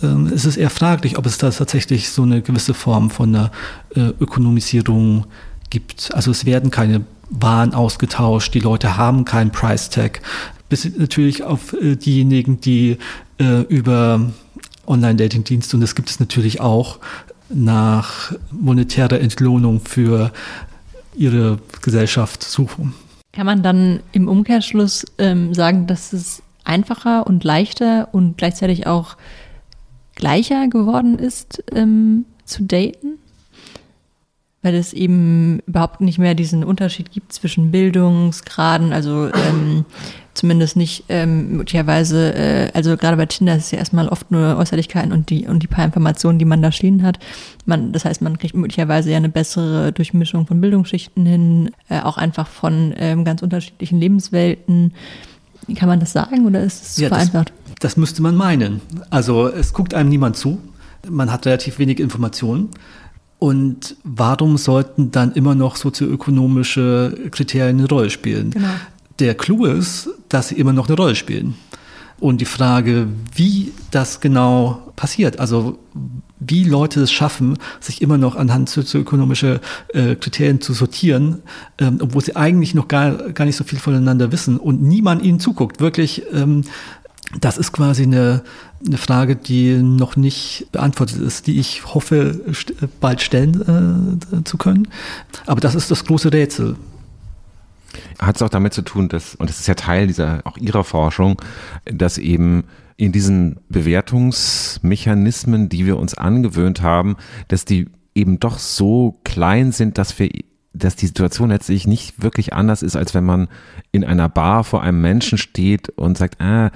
äh, äh, ist es eher fraglich, ob es da tatsächlich so eine gewisse Form von einer äh, Ökonomisierung gibt. Also es werden keine Waren ausgetauscht, die Leute haben keinen Price Tag. Bis natürlich auf äh, diejenigen, die äh, über Online-Dating-Dienste, und das gibt es natürlich auch, nach monetärer Entlohnung für ihre Gesellschaft suchen. Kann man dann im Umkehrschluss ähm, sagen, dass es einfacher und leichter und gleichzeitig auch gleicher geworden ist ähm, zu daten? Weil es eben überhaupt nicht mehr diesen Unterschied gibt zwischen Bildungsgraden, also ähm, zumindest nicht ähm, möglicherweise, äh, also gerade bei Tinder ist es ja erstmal oft nur Äußerlichkeiten und die und die paar Informationen, die man da stehen hat. Man, das heißt, man kriegt möglicherweise ja eine bessere Durchmischung von Bildungsschichten hin, äh, auch einfach von ähm, ganz unterschiedlichen Lebenswelten. Kann man das sagen oder ist es ja, vereinfacht? Das, das müsste man meinen. Also es guckt einem niemand zu. Man hat relativ wenig Informationen. Und warum sollten dann immer noch sozioökonomische Kriterien eine Rolle spielen? Genau der Clou ist, dass sie immer noch eine Rolle spielen. Und die Frage, wie das genau passiert, also wie Leute es schaffen, sich immer noch anhand sozioökonomischer äh, Kriterien zu sortieren, ähm, obwohl sie eigentlich noch gar, gar nicht so viel voneinander wissen und niemand ihnen zuguckt. Wirklich, ähm, das ist quasi eine, eine Frage, die noch nicht beantwortet ist, die ich hoffe, st bald stellen äh, zu können. Aber das ist das große Rätsel hat es auch damit zu tun, dass, und das ist ja Teil dieser, auch ihrer Forschung, dass eben in diesen Bewertungsmechanismen, die wir uns angewöhnt haben, dass die eben doch so klein sind, dass wir dass die Situation letztlich nicht wirklich anders ist, als wenn man in einer Bar vor einem Menschen steht und sagt, ah,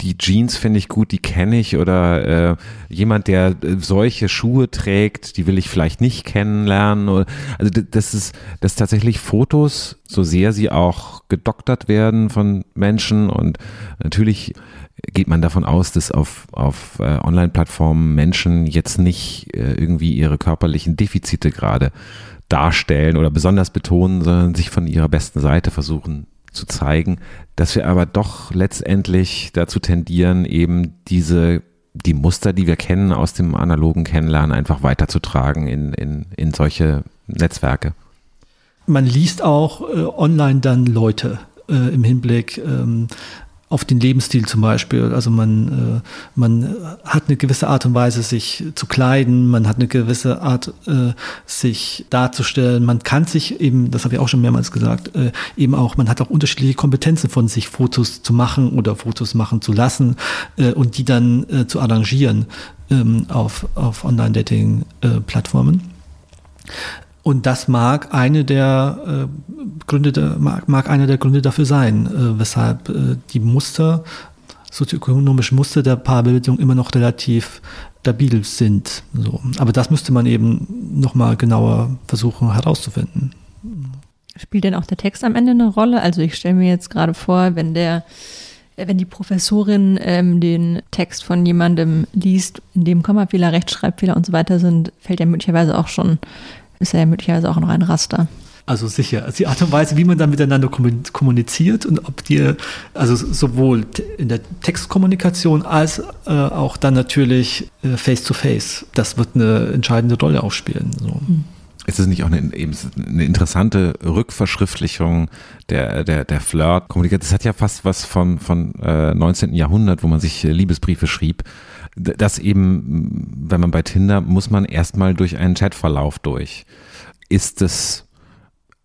die Jeans finde ich gut, die kenne ich oder äh, jemand, der äh, solche Schuhe trägt, die will ich vielleicht nicht kennenlernen. Also das ist, dass tatsächlich Fotos, so sehr sie auch gedoktert werden von Menschen und natürlich geht man davon aus, dass auf, auf äh, Online-Plattformen Menschen jetzt nicht äh, irgendwie ihre körperlichen Defizite gerade darstellen oder besonders betonen, sondern sich von ihrer besten Seite versuchen zu zeigen, dass wir aber doch letztendlich dazu tendieren, eben diese die Muster, die wir kennen aus dem analogen Kennenlernen, einfach weiterzutragen in, in, in solche Netzwerke. Man liest auch äh, online dann Leute äh, im Hinblick ähm, auf den Lebensstil zum Beispiel. Also man, äh, man hat eine gewisse Art und Weise, sich zu kleiden, man hat eine gewisse Art, äh, sich darzustellen. Man kann sich eben, das habe ich auch schon mehrmals gesagt, äh, eben auch, man hat auch unterschiedliche Kompetenzen von sich, Fotos zu machen oder Fotos machen zu lassen äh, und die dann äh, zu arrangieren ähm, auf, auf Online-Dating-Plattformen. Und das mag eine der äh, Gründe, mag, mag einer der Gründe dafür sein, äh, weshalb äh, die Muster, sozioökonomischen Muster der Paarbildung immer noch relativ stabil sind. So. Aber das müsste man eben nochmal genauer versuchen herauszufinden. Spielt denn auch der Text am Ende eine Rolle? Also ich stelle mir jetzt gerade vor, wenn der wenn die Professorin ähm, den Text von jemandem liest, in dem Kommafehler, Rechtschreibfehler und so weiter sind, fällt ja möglicherweise auch schon ist ja möglicherweise auch noch ein Raster. Also sicher. Also die Art und Weise, wie man dann miteinander kommuniziert und ob dir, also sowohl in der Textkommunikation als äh, auch dann natürlich äh, face to face, das wird eine entscheidende Rolle auch spielen. So. Hm. Ist es nicht auch eine, eben eine interessante Rückverschriftlichung der, der, der Flirt-Kommunikation? Das hat ja fast was von, von äh, 19. Jahrhundert, wo man sich äh, Liebesbriefe schrieb dass eben, wenn man bei Tinder, muss man erstmal durch einen Chatverlauf durch. Ist es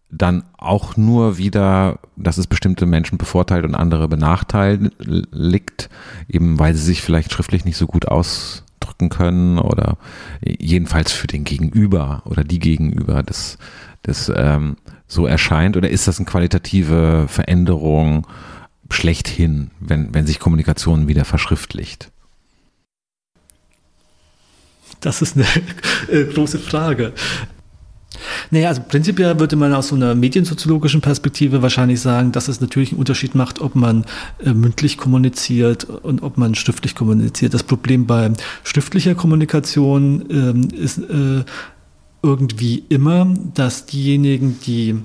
dann auch nur wieder, dass es bestimmte Menschen bevorteilt und andere benachteiligt, eben weil sie sich vielleicht schriftlich nicht so gut ausdrücken können oder jedenfalls für den Gegenüber oder die Gegenüber das, das ähm, so erscheint? Oder ist das eine qualitative Veränderung schlechthin, wenn, wenn sich Kommunikation wieder verschriftlicht? Das ist eine äh, große Frage. Naja, also prinzipiell würde man aus so einer mediensoziologischen Perspektive wahrscheinlich sagen, dass es natürlich einen Unterschied macht, ob man äh, mündlich kommuniziert und ob man schriftlich kommuniziert. Das Problem bei schriftlicher Kommunikation ähm, ist äh, irgendwie immer, dass diejenigen, die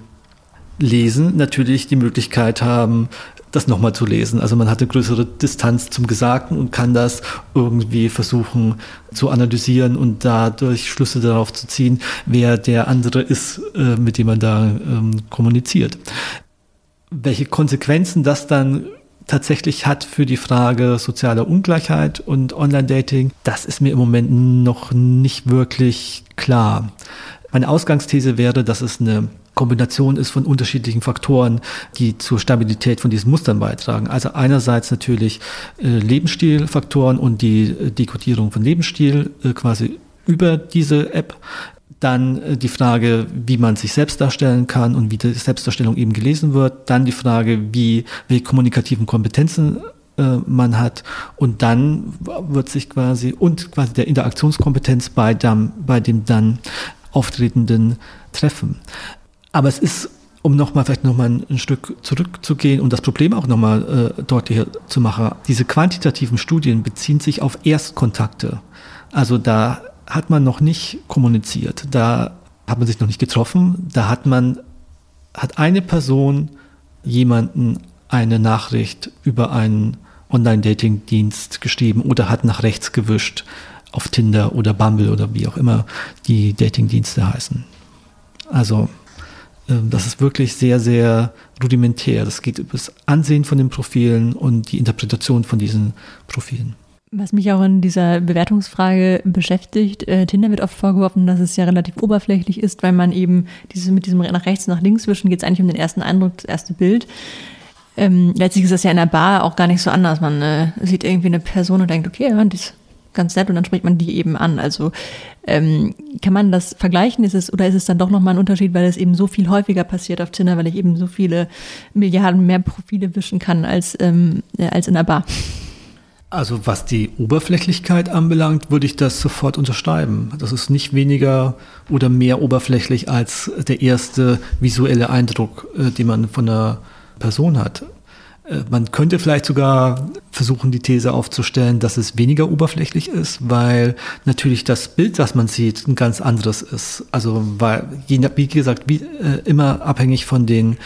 lesen, natürlich die Möglichkeit haben, das nochmal zu lesen. Also man hat eine größere Distanz zum Gesagten und kann das irgendwie versuchen zu analysieren und dadurch Schlüsse darauf zu ziehen, wer der andere ist, äh, mit dem man da ähm, kommuniziert. Welche Konsequenzen das dann tatsächlich hat für die Frage sozialer Ungleichheit und Online-Dating, das ist mir im Moment noch nicht wirklich klar. Meine Ausgangsthese wäre, dass es eine Kombination ist von unterschiedlichen Faktoren, die zur Stabilität von diesen Mustern beitragen. Also einerseits natürlich äh, Lebensstilfaktoren und die äh, Dekodierung von Lebensstil äh, quasi über diese App. Dann die Frage, wie man sich selbst darstellen kann und wie die Selbstdarstellung eben gelesen wird. Dann die Frage, wie, welche kommunikativen Kompetenzen man hat. Und dann wird sich quasi, und quasi der Interaktionskompetenz bei dem, bei dem dann auftretenden Treffen. Aber es ist, um nochmal vielleicht nochmal ein Stück zurückzugehen und das Problem auch nochmal äh, deutlicher zu machen, diese quantitativen Studien beziehen sich auf Erstkontakte. Also da hat man noch nicht kommuniziert, da hat man sich noch nicht getroffen, da hat man, hat eine Person jemanden eine Nachricht über einen Online-Dating-Dienst geschrieben oder hat nach rechts gewischt auf Tinder oder Bumble oder wie auch immer die Dating-Dienste heißen. Also ähm, das ist wirklich sehr, sehr rudimentär. Das geht über das Ansehen von den Profilen und die Interpretation von diesen Profilen. Was mich auch in dieser Bewertungsfrage beschäftigt, äh, Tinder wird oft vorgeworfen, dass es ja relativ oberflächlich ist, weil man eben dieses, mit diesem nach rechts, nach links wischen geht es eigentlich um den ersten Eindruck, das erste Bild. Ähm, letztlich ist das ja in der Bar auch gar nicht so anders. Man äh, sieht irgendwie eine Person und denkt, okay, ja, die ist ganz nett und dann spricht man die eben an. Also ähm, kann man das vergleichen? Ist es, oder ist es dann doch nochmal ein Unterschied, weil es eben so viel häufiger passiert auf Tinder, weil ich eben so viele Milliarden mehr Profile wischen kann als, ähm, äh, als in der Bar? Also was die Oberflächlichkeit anbelangt, würde ich das sofort unterschreiben. Das ist nicht weniger oder mehr oberflächlich als der erste visuelle Eindruck, äh, den man von einer Person hat. Äh, man könnte vielleicht sogar versuchen, die These aufzustellen, dass es weniger oberflächlich ist, weil natürlich das Bild, das man sieht, ein ganz anderes ist. Also, weil, wie gesagt, wie, äh, immer abhängig von den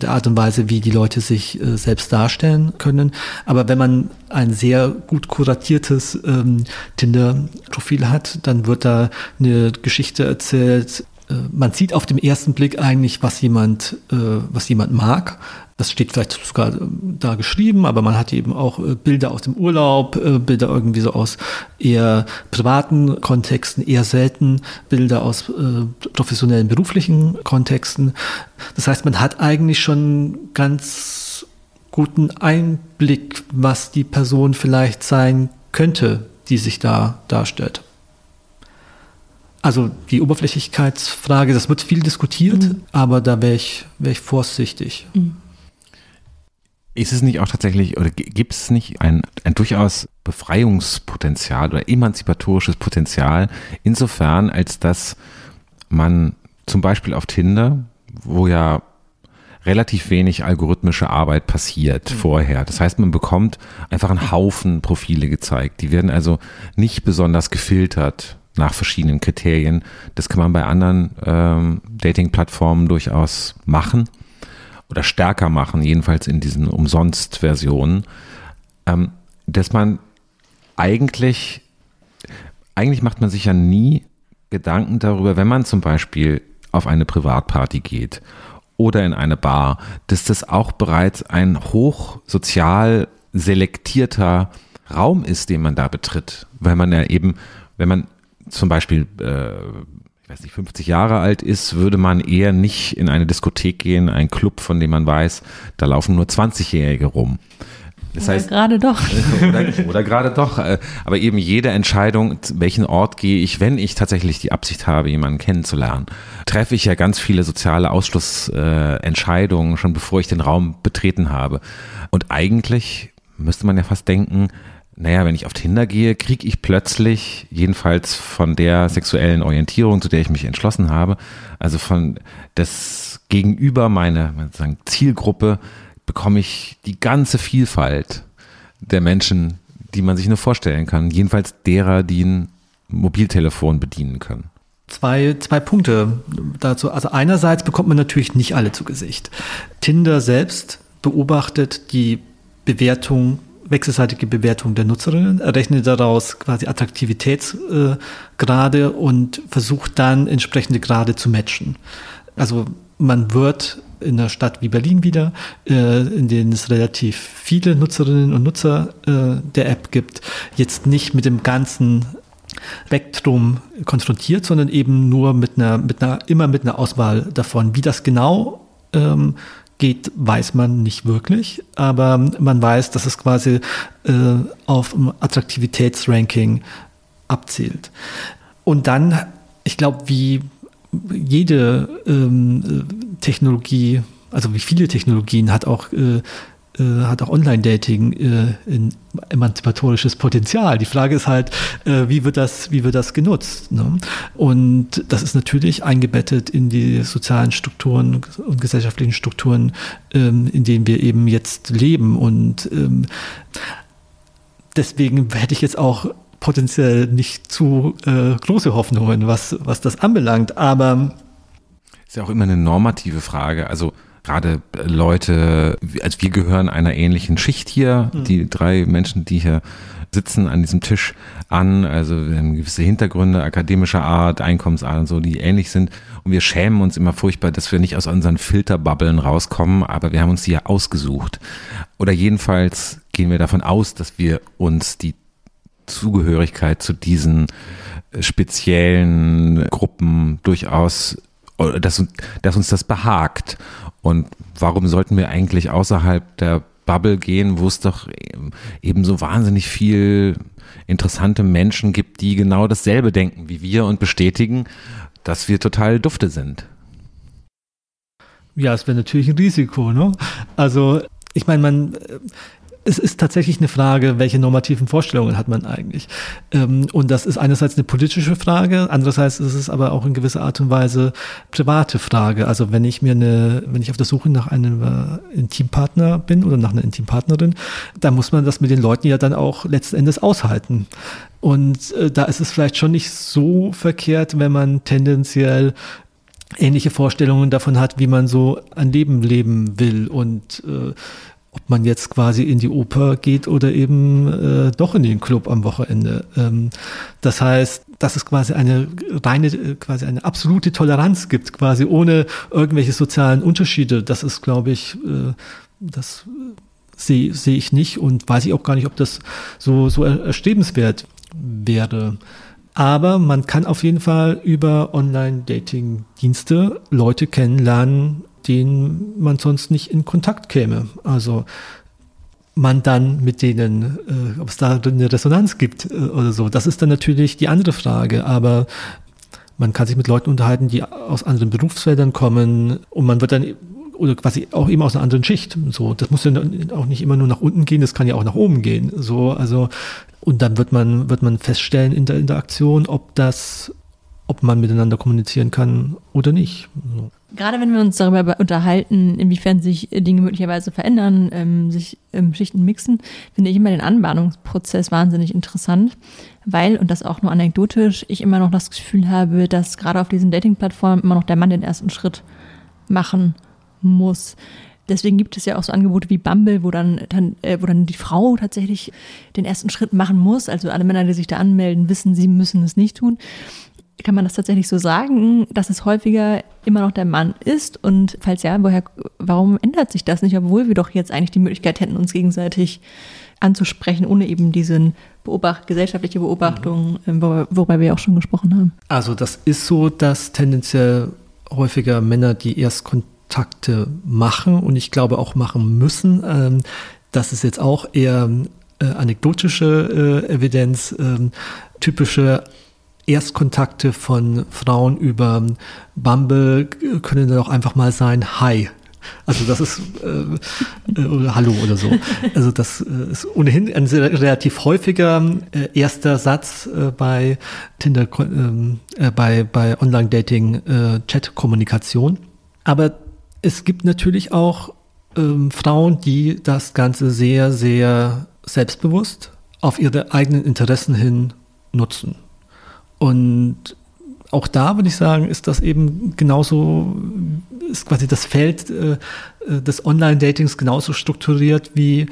der Art und Weise, wie die Leute sich äh, selbst darstellen können. Aber wenn man ein sehr gut kuratiertes ähm, Tinder-Profil hat, dann wird da eine Geschichte erzählt. Äh, man sieht auf den ersten Blick eigentlich, was jemand, äh, was jemand mag. Das steht vielleicht sogar äh, da geschrieben, aber man hat eben auch äh, Bilder aus dem Urlaub, äh, Bilder irgendwie so aus eher privaten Kontexten, eher selten Bilder aus professionellen beruflichen Kontexten. Das heißt, man hat eigentlich schon ganz guten Einblick, was die Person vielleicht sein könnte, die sich da darstellt. Also die Oberflächlichkeitsfrage, das wird viel diskutiert, mhm. aber da wäre ich, wär ich vorsichtig. Mhm. Ist es nicht auch tatsächlich, oder gibt es nicht ein, ein durchaus Befreiungspotenzial oder emanzipatorisches Potenzial, insofern, als dass man zum Beispiel auf Tinder, wo ja relativ wenig algorithmische Arbeit passiert mhm. vorher. Das heißt, man bekommt einfach einen Haufen Profile gezeigt. Die werden also nicht besonders gefiltert nach verschiedenen Kriterien. Das kann man bei anderen ähm, Dating-Plattformen durchaus machen oder stärker machen, jedenfalls in diesen Umsonst-Versionen, ähm, dass man eigentlich, eigentlich macht man sich ja nie Gedanken darüber, wenn man zum Beispiel auf eine Privatparty geht oder in eine Bar, dass das auch bereits ein hochsozial selektierter Raum ist, den man da betritt, weil man ja eben, wenn man zum Beispiel äh, weiß nicht, 50 Jahre alt ist, würde man eher nicht in eine Diskothek gehen, einen Club, von dem man weiß, da laufen nur 20-Jährige rum. Das oder heißt, gerade doch. Oder, oder gerade doch. Äh, aber eben jede Entscheidung, welchen Ort gehe ich, wenn ich tatsächlich die Absicht habe, jemanden kennenzulernen, treffe ich ja ganz viele soziale Ausschlussentscheidungen, schon bevor ich den Raum betreten habe. Und eigentlich müsste man ja fast denken, naja, wenn ich auf Tinder gehe, kriege ich plötzlich, jedenfalls von der sexuellen Orientierung, zu der ich mich entschlossen habe, also von das Gegenüber meiner Zielgruppe, bekomme ich die ganze Vielfalt der Menschen, die man sich nur vorstellen kann. Jedenfalls derer, die ein Mobiltelefon bedienen können. Zwei, zwei Punkte dazu. Also einerseits bekommt man natürlich nicht alle zu Gesicht. Tinder selbst beobachtet die Bewertung, wechselseitige Bewertung der Nutzerinnen, errechnet daraus quasi Attraktivitätsgrade und versucht dann entsprechende Grade zu matchen. Also man wird in einer Stadt wie Berlin wieder, äh, in denen es relativ viele Nutzerinnen und Nutzer äh, der App gibt, jetzt nicht mit dem ganzen Spektrum konfrontiert, sondern eben nur mit einer, mit einer, immer mit einer Auswahl davon. Wie das genau ähm, geht, weiß man nicht wirklich, aber man weiß, dass es quasi äh, auf Attraktivitätsranking abzielt. Und dann, ich glaube, wie jede ähm, Technologie, also wie viele Technologien hat auch äh, hat auch Online-Dating äh, ein emanzipatorisches Potenzial. Die Frage ist halt, äh, wie wird das, wie wird das genutzt? Ne? Und das ist natürlich eingebettet in die sozialen Strukturen und gesellschaftlichen Strukturen, ähm, in denen wir eben jetzt leben. Und ähm, deswegen hätte ich jetzt auch potenziell nicht zu äh, große Hoffnungen, was, was das anbelangt. Aber ist ja auch immer eine normative Frage. Also gerade Leute, also wir gehören einer ähnlichen Schicht hier, mhm. die drei Menschen, die hier sitzen an diesem Tisch an, also wir haben gewisse Hintergründe akademischer Art, Einkommensart und so, die ähnlich sind. Und wir schämen uns immer furchtbar, dass wir nicht aus unseren Filterbubbeln rauskommen, aber wir haben uns die ja ausgesucht. Oder jedenfalls gehen wir davon aus, dass wir uns die Zugehörigkeit zu diesen äh, speziellen Gruppen durchaus, dass, dass uns das behagt. Und warum sollten wir eigentlich außerhalb der Bubble gehen, wo es doch eben so wahnsinnig viel interessante Menschen gibt, die genau dasselbe denken wie wir und bestätigen, dass wir total dufte sind. Ja, es wäre natürlich ein Risiko, ne? Also, ich meine, man, es ist tatsächlich eine Frage, welche normativen Vorstellungen hat man eigentlich? Ähm, und das ist einerseits eine politische Frage, andererseits ist es aber auch in gewisser Art und Weise private Frage. Also wenn ich mir eine, wenn ich auf der Suche nach einem äh, Intimpartner bin oder nach einer Intimpartnerin, dann muss man das mit den Leuten ja dann auch letzten Endes aushalten. Und äh, da ist es vielleicht schon nicht so verkehrt, wenn man tendenziell ähnliche Vorstellungen davon hat, wie man so ein Leben leben will und äh, ob man jetzt quasi in die Oper geht oder eben äh, doch in den Club am Wochenende. Ähm, das heißt, dass es quasi eine reine, äh, quasi eine absolute Toleranz gibt, quasi ohne irgendwelche sozialen Unterschiede. Das ist, glaube ich, äh, das sehe seh ich nicht und weiß ich auch gar nicht, ob das so, so erstrebenswert wäre. Aber man kann auf jeden Fall über Online-Dating-Dienste Leute kennenlernen, denen man sonst nicht in Kontakt käme. Also man dann mit denen, äh, ob es da eine Resonanz gibt äh, oder so, das ist dann natürlich die andere Frage. Aber man kann sich mit Leuten unterhalten, die aus anderen Berufsfeldern kommen und man wird dann oder quasi auch eben aus einer anderen Schicht. So, das muss ja auch nicht immer nur nach unten gehen, das kann ja auch nach oben gehen. So, also und dann wird man wird man feststellen in der Interaktion, ob das, ob man miteinander kommunizieren kann oder nicht. So. Gerade wenn wir uns darüber unterhalten, inwiefern sich Dinge möglicherweise verändern, ähm, sich ähm, Schichten mixen, finde ich immer den Anbahnungsprozess wahnsinnig interessant, weil, und das auch nur anekdotisch, ich immer noch das Gefühl habe, dass gerade auf diesen Dating-Plattformen immer noch der Mann den ersten Schritt machen muss. Deswegen gibt es ja auch so Angebote wie Bumble, wo dann, dann, äh, wo dann die Frau tatsächlich den ersten Schritt machen muss. Also alle Männer, die sich da anmelden, wissen, sie müssen es nicht tun kann man das tatsächlich so sagen, dass es häufiger immer noch der Mann ist? Und falls ja, woher, warum ändert sich das nicht, obwohl wir doch jetzt eigentlich die Möglichkeit hätten, uns gegenseitig anzusprechen, ohne eben diesen Beobacht, gesellschaftliche Beobachtung, mhm. wo, wobei wir auch schon gesprochen haben. Also das ist so, dass tendenziell häufiger Männer, die Erstkontakte machen und ich glaube auch machen müssen, ähm, das ist jetzt auch eher äh, anekdotische äh, Evidenz, äh, typische Erstkontakte von Frauen über Bumble können dann auch einfach mal sein, hi. Also das ist äh, äh, oder Hallo oder so. Also das äh, ist ohnehin ein sehr, relativ häufiger äh, erster Satz äh, bei Tinder, ähm, äh, bei bei Online-Dating, äh, Chat-Kommunikation. Aber es gibt natürlich auch ähm, Frauen, die das Ganze sehr sehr selbstbewusst auf ihre eigenen Interessen hin nutzen. Und auch da würde ich sagen, ist das eben genauso, ist quasi das Feld äh, des Online-Datings genauso strukturiert wie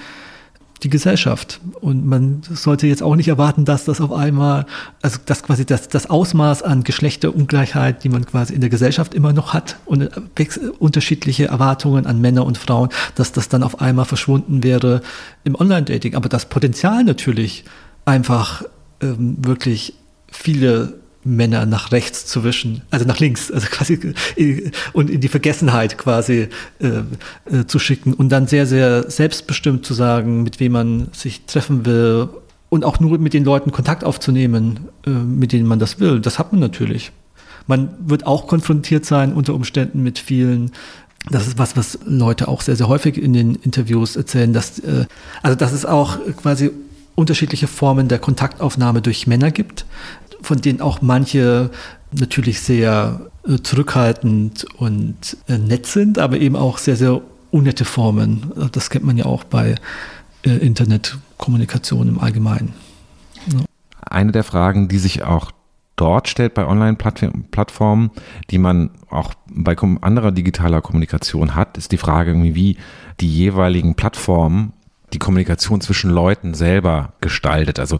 die Gesellschaft. Und man sollte jetzt auch nicht erwarten, dass das auf einmal, also dass quasi das, das Ausmaß an Geschlechterungleichheit, die man quasi in der Gesellschaft immer noch hat und unterschiedliche Erwartungen an Männer und Frauen, dass das dann auf einmal verschwunden wäre im Online-Dating. Aber das Potenzial natürlich einfach ähm, wirklich viele Männer nach rechts zu wischen, also nach links, also quasi und in die Vergessenheit quasi äh, äh, zu schicken und dann sehr, sehr selbstbestimmt zu sagen, mit wem man sich treffen will und auch nur mit den Leuten Kontakt aufzunehmen, äh, mit denen man das will. Das hat man natürlich. Man wird auch konfrontiert sein unter Umständen mit vielen das ist was, was Leute auch sehr, sehr häufig in den Interviews erzählen, dass, äh, also dass es auch quasi unterschiedliche Formen der Kontaktaufnahme durch Männer gibt, von denen auch manche natürlich sehr äh, zurückhaltend und äh, nett sind, aber eben auch sehr, sehr unnette Formen. Das kennt man ja auch bei äh, Internetkommunikation im Allgemeinen. Eine der Fragen, die sich auch dort stellt bei Online-Plattformen, die man auch bei anderer digitaler Kommunikation hat, ist die Frage wie die jeweiligen Plattformen die Kommunikation zwischen Leuten selber gestaltet. Also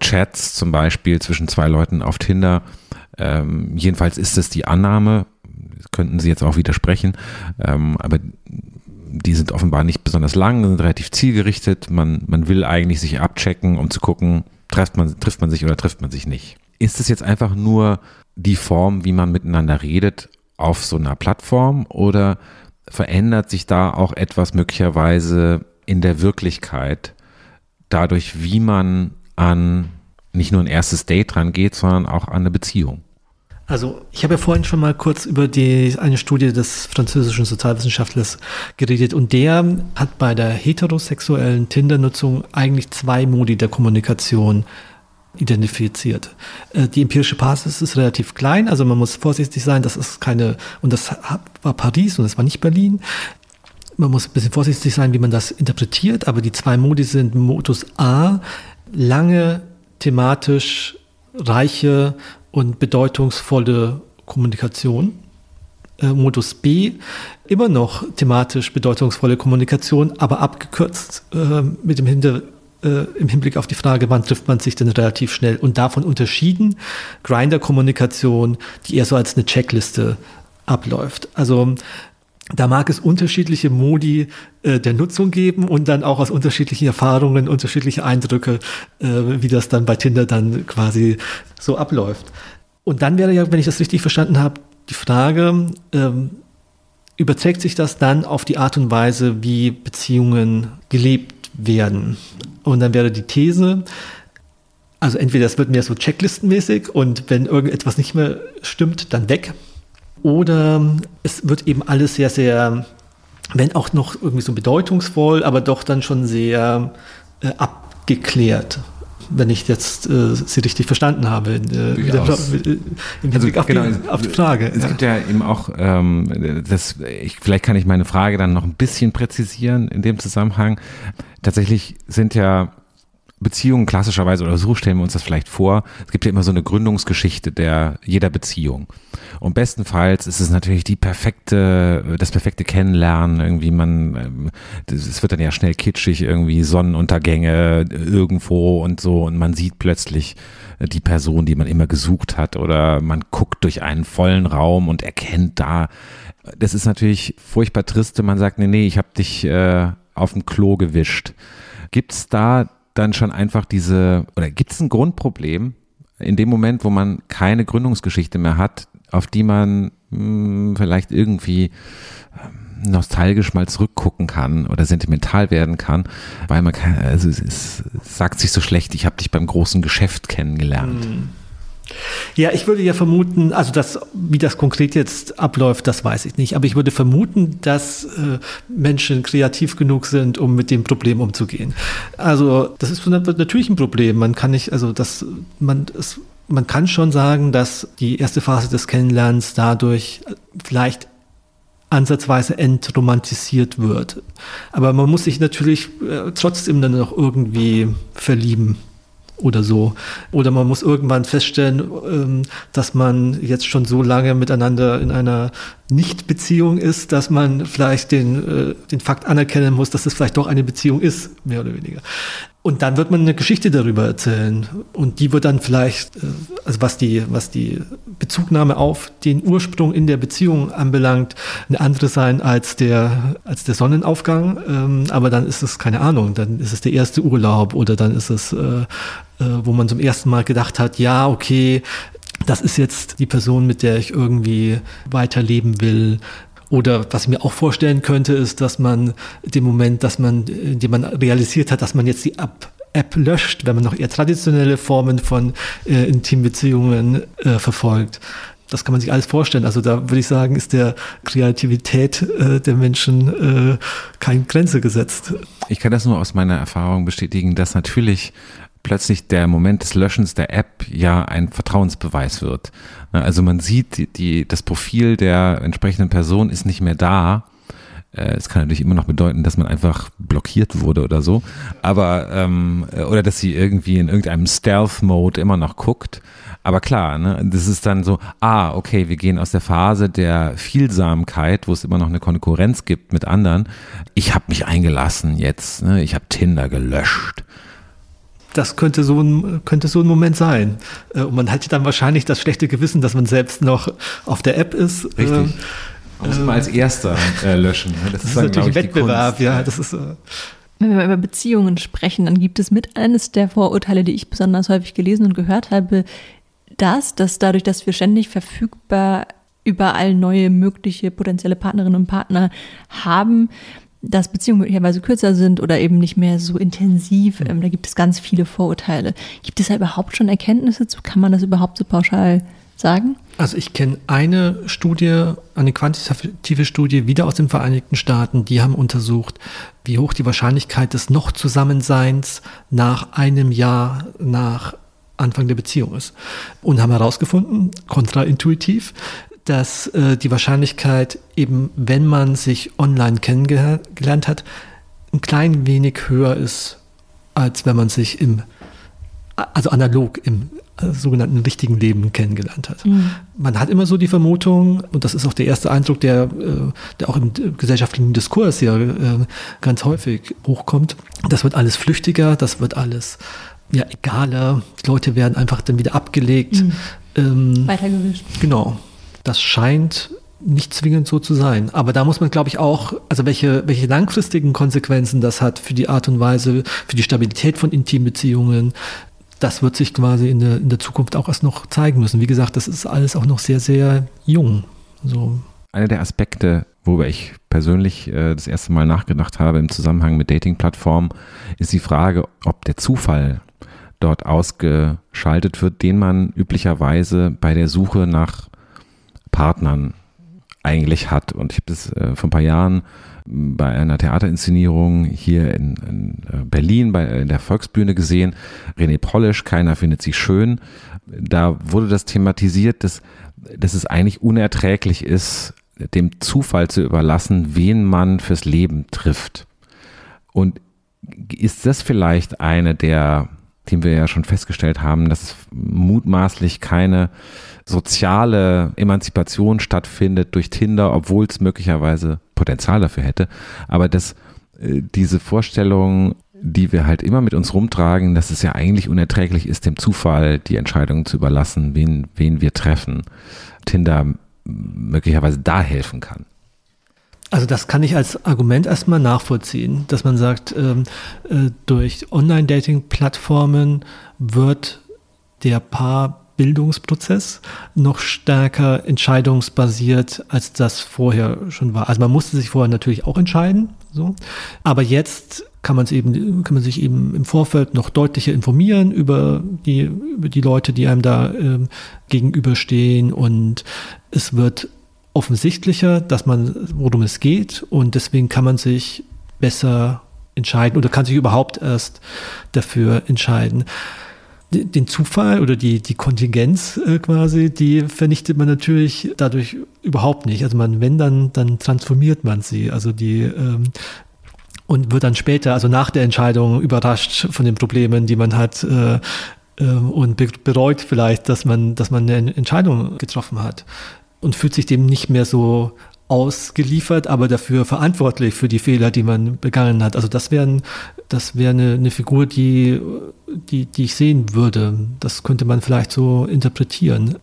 Chats zum Beispiel zwischen zwei Leuten auf Tinder. Ähm, jedenfalls ist es die Annahme, könnten Sie jetzt auch widersprechen, ähm, aber die sind offenbar nicht besonders lang, sind relativ zielgerichtet. Man, man will eigentlich sich abchecken, um zu gucken, trifft man, trifft man sich oder trifft man sich nicht. Ist es jetzt einfach nur die Form, wie man miteinander redet auf so einer Plattform oder verändert sich da auch etwas möglicherweise in der Wirklichkeit dadurch, wie man an nicht nur ein erstes Date rangeht, sondern auch an eine Beziehung? Also ich habe ja vorhin schon mal kurz über die, eine Studie des französischen Sozialwissenschaftlers geredet und der hat bei der heterosexuellen Tinder-Nutzung eigentlich zwei Modi der Kommunikation identifiziert. Äh, die empirische Basis ist relativ klein, also man muss vorsichtig sein, das ist keine, und das war Paris und das war nicht Berlin man muss ein bisschen vorsichtig sein, wie man das interpretiert, aber die zwei Modi sind Modus A, lange thematisch reiche und bedeutungsvolle Kommunikation. Äh, Modus B, immer noch thematisch bedeutungsvolle Kommunikation, aber abgekürzt äh, mit dem Hinter, äh, im Hinblick auf die Frage, wann trifft man sich denn relativ schnell und davon unterschieden Grinder-Kommunikation, die eher so als eine Checkliste abläuft. Also da mag es unterschiedliche Modi äh, der Nutzung geben und dann auch aus unterschiedlichen Erfahrungen, unterschiedliche Eindrücke, äh, wie das dann bei Tinder dann quasi so abläuft. Und dann wäre ja, wenn ich das richtig verstanden habe, die Frage, ähm, überträgt sich das dann auf die Art und Weise, wie Beziehungen gelebt werden? Und dann wäre die These, also entweder es wird mehr so checklistenmäßig und wenn irgendetwas nicht mehr stimmt, dann weg. Oder es wird eben alles sehr, sehr, wenn auch noch irgendwie so bedeutungsvoll, aber doch dann schon sehr äh, abgeklärt wenn ich jetzt äh, Sie richtig verstanden habe, äh, der, äh, im Hinblick also, auf, genau, die, auf, die, Frage. Es ja. gibt ja eben auch, ähm, das, ich, vielleicht kann ich meine Frage dann noch ein bisschen präzisieren in dem Zusammenhang. Tatsächlich sind ja Beziehungen klassischerweise, oder so stellen wir uns das vielleicht vor, es gibt ja immer so eine Gründungsgeschichte der jeder Beziehung. Und bestenfalls ist es natürlich die perfekte, das perfekte Kennenlernen, irgendwie man, es wird dann ja schnell kitschig, irgendwie Sonnenuntergänge irgendwo und so. Und man sieht plötzlich die Person, die man immer gesucht hat. Oder man guckt durch einen vollen Raum und erkennt da, das ist natürlich furchtbar trist, wenn man sagt, nee, nee, ich habe dich äh, auf dem Klo gewischt. Gibt es da dann schon einfach diese, oder gibt es ein Grundproblem in dem Moment, wo man keine Gründungsgeschichte mehr hat, auf die man mh, hm, vielleicht irgendwie ähm, nostalgisch mal zurückgucken kann oder sentimental werden kann, weil man kann, also es, es sagt sich so schlecht, ich habe dich beim großen Geschäft kennengelernt. Mhm. Ja, ich würde ja vermuten, also das, wie das konkret jetzt abläuft, das weiß ich nicht. Aber ich würde vermuten, dass äh, Menschen kreativ genug sind, um mit dem Problem umzugehen. Also das ist natürlich ein Problem. Man kann nicht, also das, man, es, man kann schon sagen, dass die erste Phase des Kennenlernens dadurch vielleicht ansatzweise entromantisiert wird. Aber man muss sich natürlich äh, trotzdem dann noch irgendwie verlieben oder so. Oder man muss irgendwann feststellen, ähm, dass man jetzt schon so lange miteinander in einer Nicht-Beziehung ist, dass man vielleicht den, äh, den Fakt anerkennen muss, dass es vielleicht doch eine Beziehung ist, mehr oder weniger. Und dann wird man eine Geschichte darüber erzählen. Und die wird dann vielleicht, äh, also was die, was die Bezugnahme auf den Ursprung in der Beziehung anbelangt, eine andere sein als der, als der Sonnenaufgang. Ähm, aber dann ist es, keine Ahnung, dann ist es der erste Urlaub oder dann ist es, äh, äh, wo man zum ersten Mal gedacht hat, ja, okay, das ist jetzt die Person, mit der ich irgendwie weiterleben will. Oder was ich mir auch vorstellen könnte, ist, dass man den Moment, dass man, in dem man realisiert hat, dass man jetzt die App, App löscht, wenn man noch eher traditionelle Formen von äh, Intimbeziehungen äh, verfolgt. Das kann man sich alles vorstellen. Also da würde ich sagen, ist der Kreativität äh, der Menschen äh, keine Grenze gesetzt. Ich kann das nur aus meiner Erfahrung bestätigen, dass natürlich plötzlich der Moment des Löschens der App ja ein Vertrauensbeweis wird. Ne, also man sieht, die, die, das Profil der entsprechenden Person ist nicht mehr da. Äh, es kann natürlich immer noch bedeuten, dass man einfach blockiert wurde oder so, aber ähm, oder dass sie irgendwie in irgendeinem Stealth-Mode immer noch guckt. Aber klar, ne, das ist dann so, ah, okay, wir gehen aus der Phase der Vielsamkeit, wo es immer noch eine Konkurrenz gibt mit anderen. Ich habe mich eingelassen jetzt, ne, ich habe Tinder gelöscht das könnte so ein, könnte so ein Moment sein. Äh, und man hat dann wahrscheinlich das schlechte Gewissen, dass man selbst noch auf der App ist. Richtig. Ähm, man muss äh, mal als Erster äh, löschen. Das, das ist, dann, natürlich ein Wettbewerb, ja. Das ist, äh wenn wir über Beziehungen sprechen, dann gibt es mit eines der Vorurteile, die ich besonders häufig gelesen und gehört habe, das, dass dadurch, dass wir ständig verfügbar überall neue mögliche potenzielle Partnerinnen und Partner haben, dass Beziehungen möglicherweise kürzer sind oder eben nicht mehr so intensiv. Ähm, da gibt es ganz viele Vorurteile. Gibt es da überhaupt schon Erkenntnisse zu? Kann man das überhaupt so pauschal sagen? Also ich kenne eine Studie, eine quantitative Studie wieder aus den Vereinigten Staaten, die haben untersucht, wie hoch die Wahrscheinlichkeit des Noch-Zusammenseins nach einem Jahr nach Anfang der Beziehung ist. Und haben herausgefunden, kontraintuitiv, dass äh, die Wahrscheinlichkeit eben, wenn man sich online kennengelernt hat, ein klein wenig höher ist, als wenn man sich im, also analog im äh, sogenannten richtigen Leben kennengelernt hat. Mhm. Man hat immer so die Vermutung, und das ist auch der erste Eindruck, der, äh, der auch im gesellschaftlichen Diskurs ja äh, ganz häufig hochkommt, das wird alles flüchtiger, das wird alles ja, egaler, die Leute werden einfach dann wieder abgelegt. Mhm. Ähm, Weitergewischt. Genau das scheint nicht zwingend so zu sein. Aber da muss man, glaube ich, auch, also welche, welche langfristigen Konsequenzen das hat für die Art und Weise, für die Stabilität von Intimbeziehungen, das wird sich quasi in der, in der Zukunft auch erst noch zeigen müssen. Wie gesagt, das ist alles auch noch sehr, sehr jung. So. Einer der Aspekte, worüber ich persönlich äh, das erste Mal nachgedacht habe im Zusammenhang mit Dating-Plattformen, ist die Frage, ob der Zufall dort ausgeschaltet wird, den man üblicherweise bei der Suche nach Partnern eigentlich hat. Und ich habe das äh, vor ein paar Jahren bei einer Theaterinszenierung hier in, in äh, Berlin bei in der Volksbühne gesehen. René Polisch, keiner findet sie schön. Da wurde das thematisiert, dass, dass es eigentlich unerträglich ist, dem Zufall zu überlassen, wen man fürs Leben trifft. Und ist das vielleicht eine der, den wir ja schon festgestellt haben, dass es mutmaßlich keine soziale Emanzipation stattfindet durch Tinder, obwohl es möglicherweise Potenzial dafür hätte. Aber dass äh, diese Vorstellung, die wir halt immer mit uns rumtragen, dass es ja eigentlich unerträglich ist, dem Zufall die Entscheidung zu überlassen, wen, wen wir treffen, Tinder möglicherweise da helfen kann. Also das kann ich als Argument erstmal nachvollziehen, dass man sagt, ähm, äh, durch Online-Dating-Plattformen wird der Paarbildungsprozess noch stärker entscheidungsbasiert, als das vorher schon war. Also man musste sich vorher natürlich auch entscheiden, so. Aber jetzt kann man es eben, kann man sich eben im Vorfeld noch deutlicher informieren über die, über die Leute, die einem da ähm, gegenüberstehen und es wird offensichtlicher, dass man, worum es geht und deswegen kann man sich besser entscheiden oder kann sich überhaupt erst dafür entscheiden. Den Zufall oder die, die Kontingenz äh, quasi, die vernichtet man natürlich dadurch überhaupt nicht. Also man, wenn dann, dann transformiert man sie. Also die ähm, und wird dann später, also nach der Entscheidung, überrascht von den Problemen, die man hat äh, äh, und bereut vielleicht, dass man, dass man eine Entscheidung getroffen hat und fühlt sich dem nicht mehr so ausgeliefert, aber dafür verantwortlich für die Fehler, die man begangen hat. Also das wäre das wäre eine, eine Figur, die, die, die ich sehen würde. Das könnte man vielleicht so interpretieren.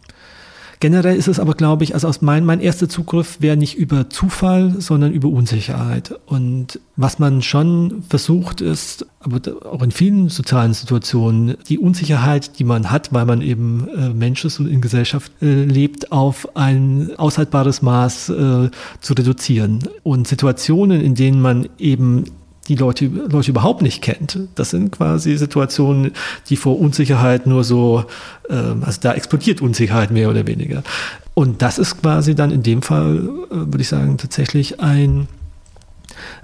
Generell ist es aber, glaube ich, also aus mein, mein erster Zugriff wäre nicht über Zufall, sondern über Unsicherheit. Und was man schon versucht ist, aber auch in vielen sozialen Situationen, die Unsicherheit, die man hat, weil man eben äh, Mensch ist und in Gesellschaft äh, lebt, auf ein aushaltbares Maß äh, zu reduzieren. Und Situationen, in denen man eben die Leute, Leute überhaupt nicht kennt. Das sind quasi Situationen, die vor Unsicherheit nur so, äh, also da explodiert Unsicherheit mehr oder weniger. Und das ist quasi dann in dem Fall, äh, würde ich sagen, tatsächlich ein,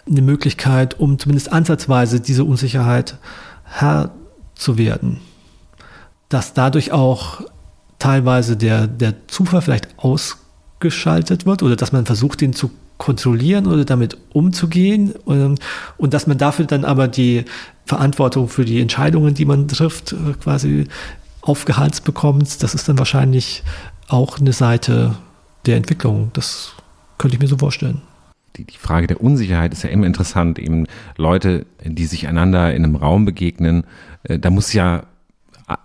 eine Möglichkeit, um zumindest ansatzweise diese Unsicherheit Herr zu werden. Dass dadurch auch teilweise der, der Zufall vielleicht ausgeschaltet wird oder dass man versucht, den zu kontrollieren oder damit umzugehen und, und dass man dafür dann aber die Verantwortung für die Entscheidungen, die man trifft, äh, quasi aufgehalst bekommt, das ist dann wahrscheinlich auch eine Seite der Entwicklung. Das könnte ich mir so vorstellen. Die, die Frage der Unsicherheit ist ja immer interessant. Eben Leute, die sich einander in einem Raum begegnen, äh, da muss ja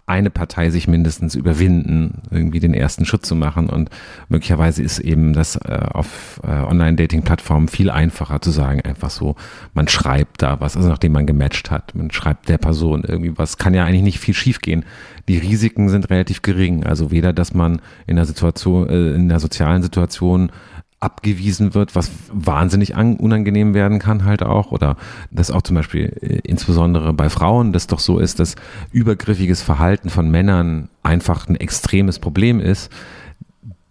eine Partei sich mindestens überwinden, irgendwie den ersten Schritt zu machen. Und möglicherweise ist eben das äh, auf äh, Online-Dating-Plattformen viel einfacher zu sagen, einfach so, man schreibt da was, also nachdem man gematcht hat, man schreibt der Person irgendwie was, kann ja eigentlich nicht viel schiefgehen. Die Risiken sind relativ gering. Also weder, dass man in der Situation, äh, in der sozialen Situation abgewiesen wird, was wahnsinnig unangenehm werden kann halt auch oder dass auch zum Beispiel äh, insbesondere bei Frauen das doch so ist, dass übergriffiges Verhalten von Männern einfach ein extremes Problem ist.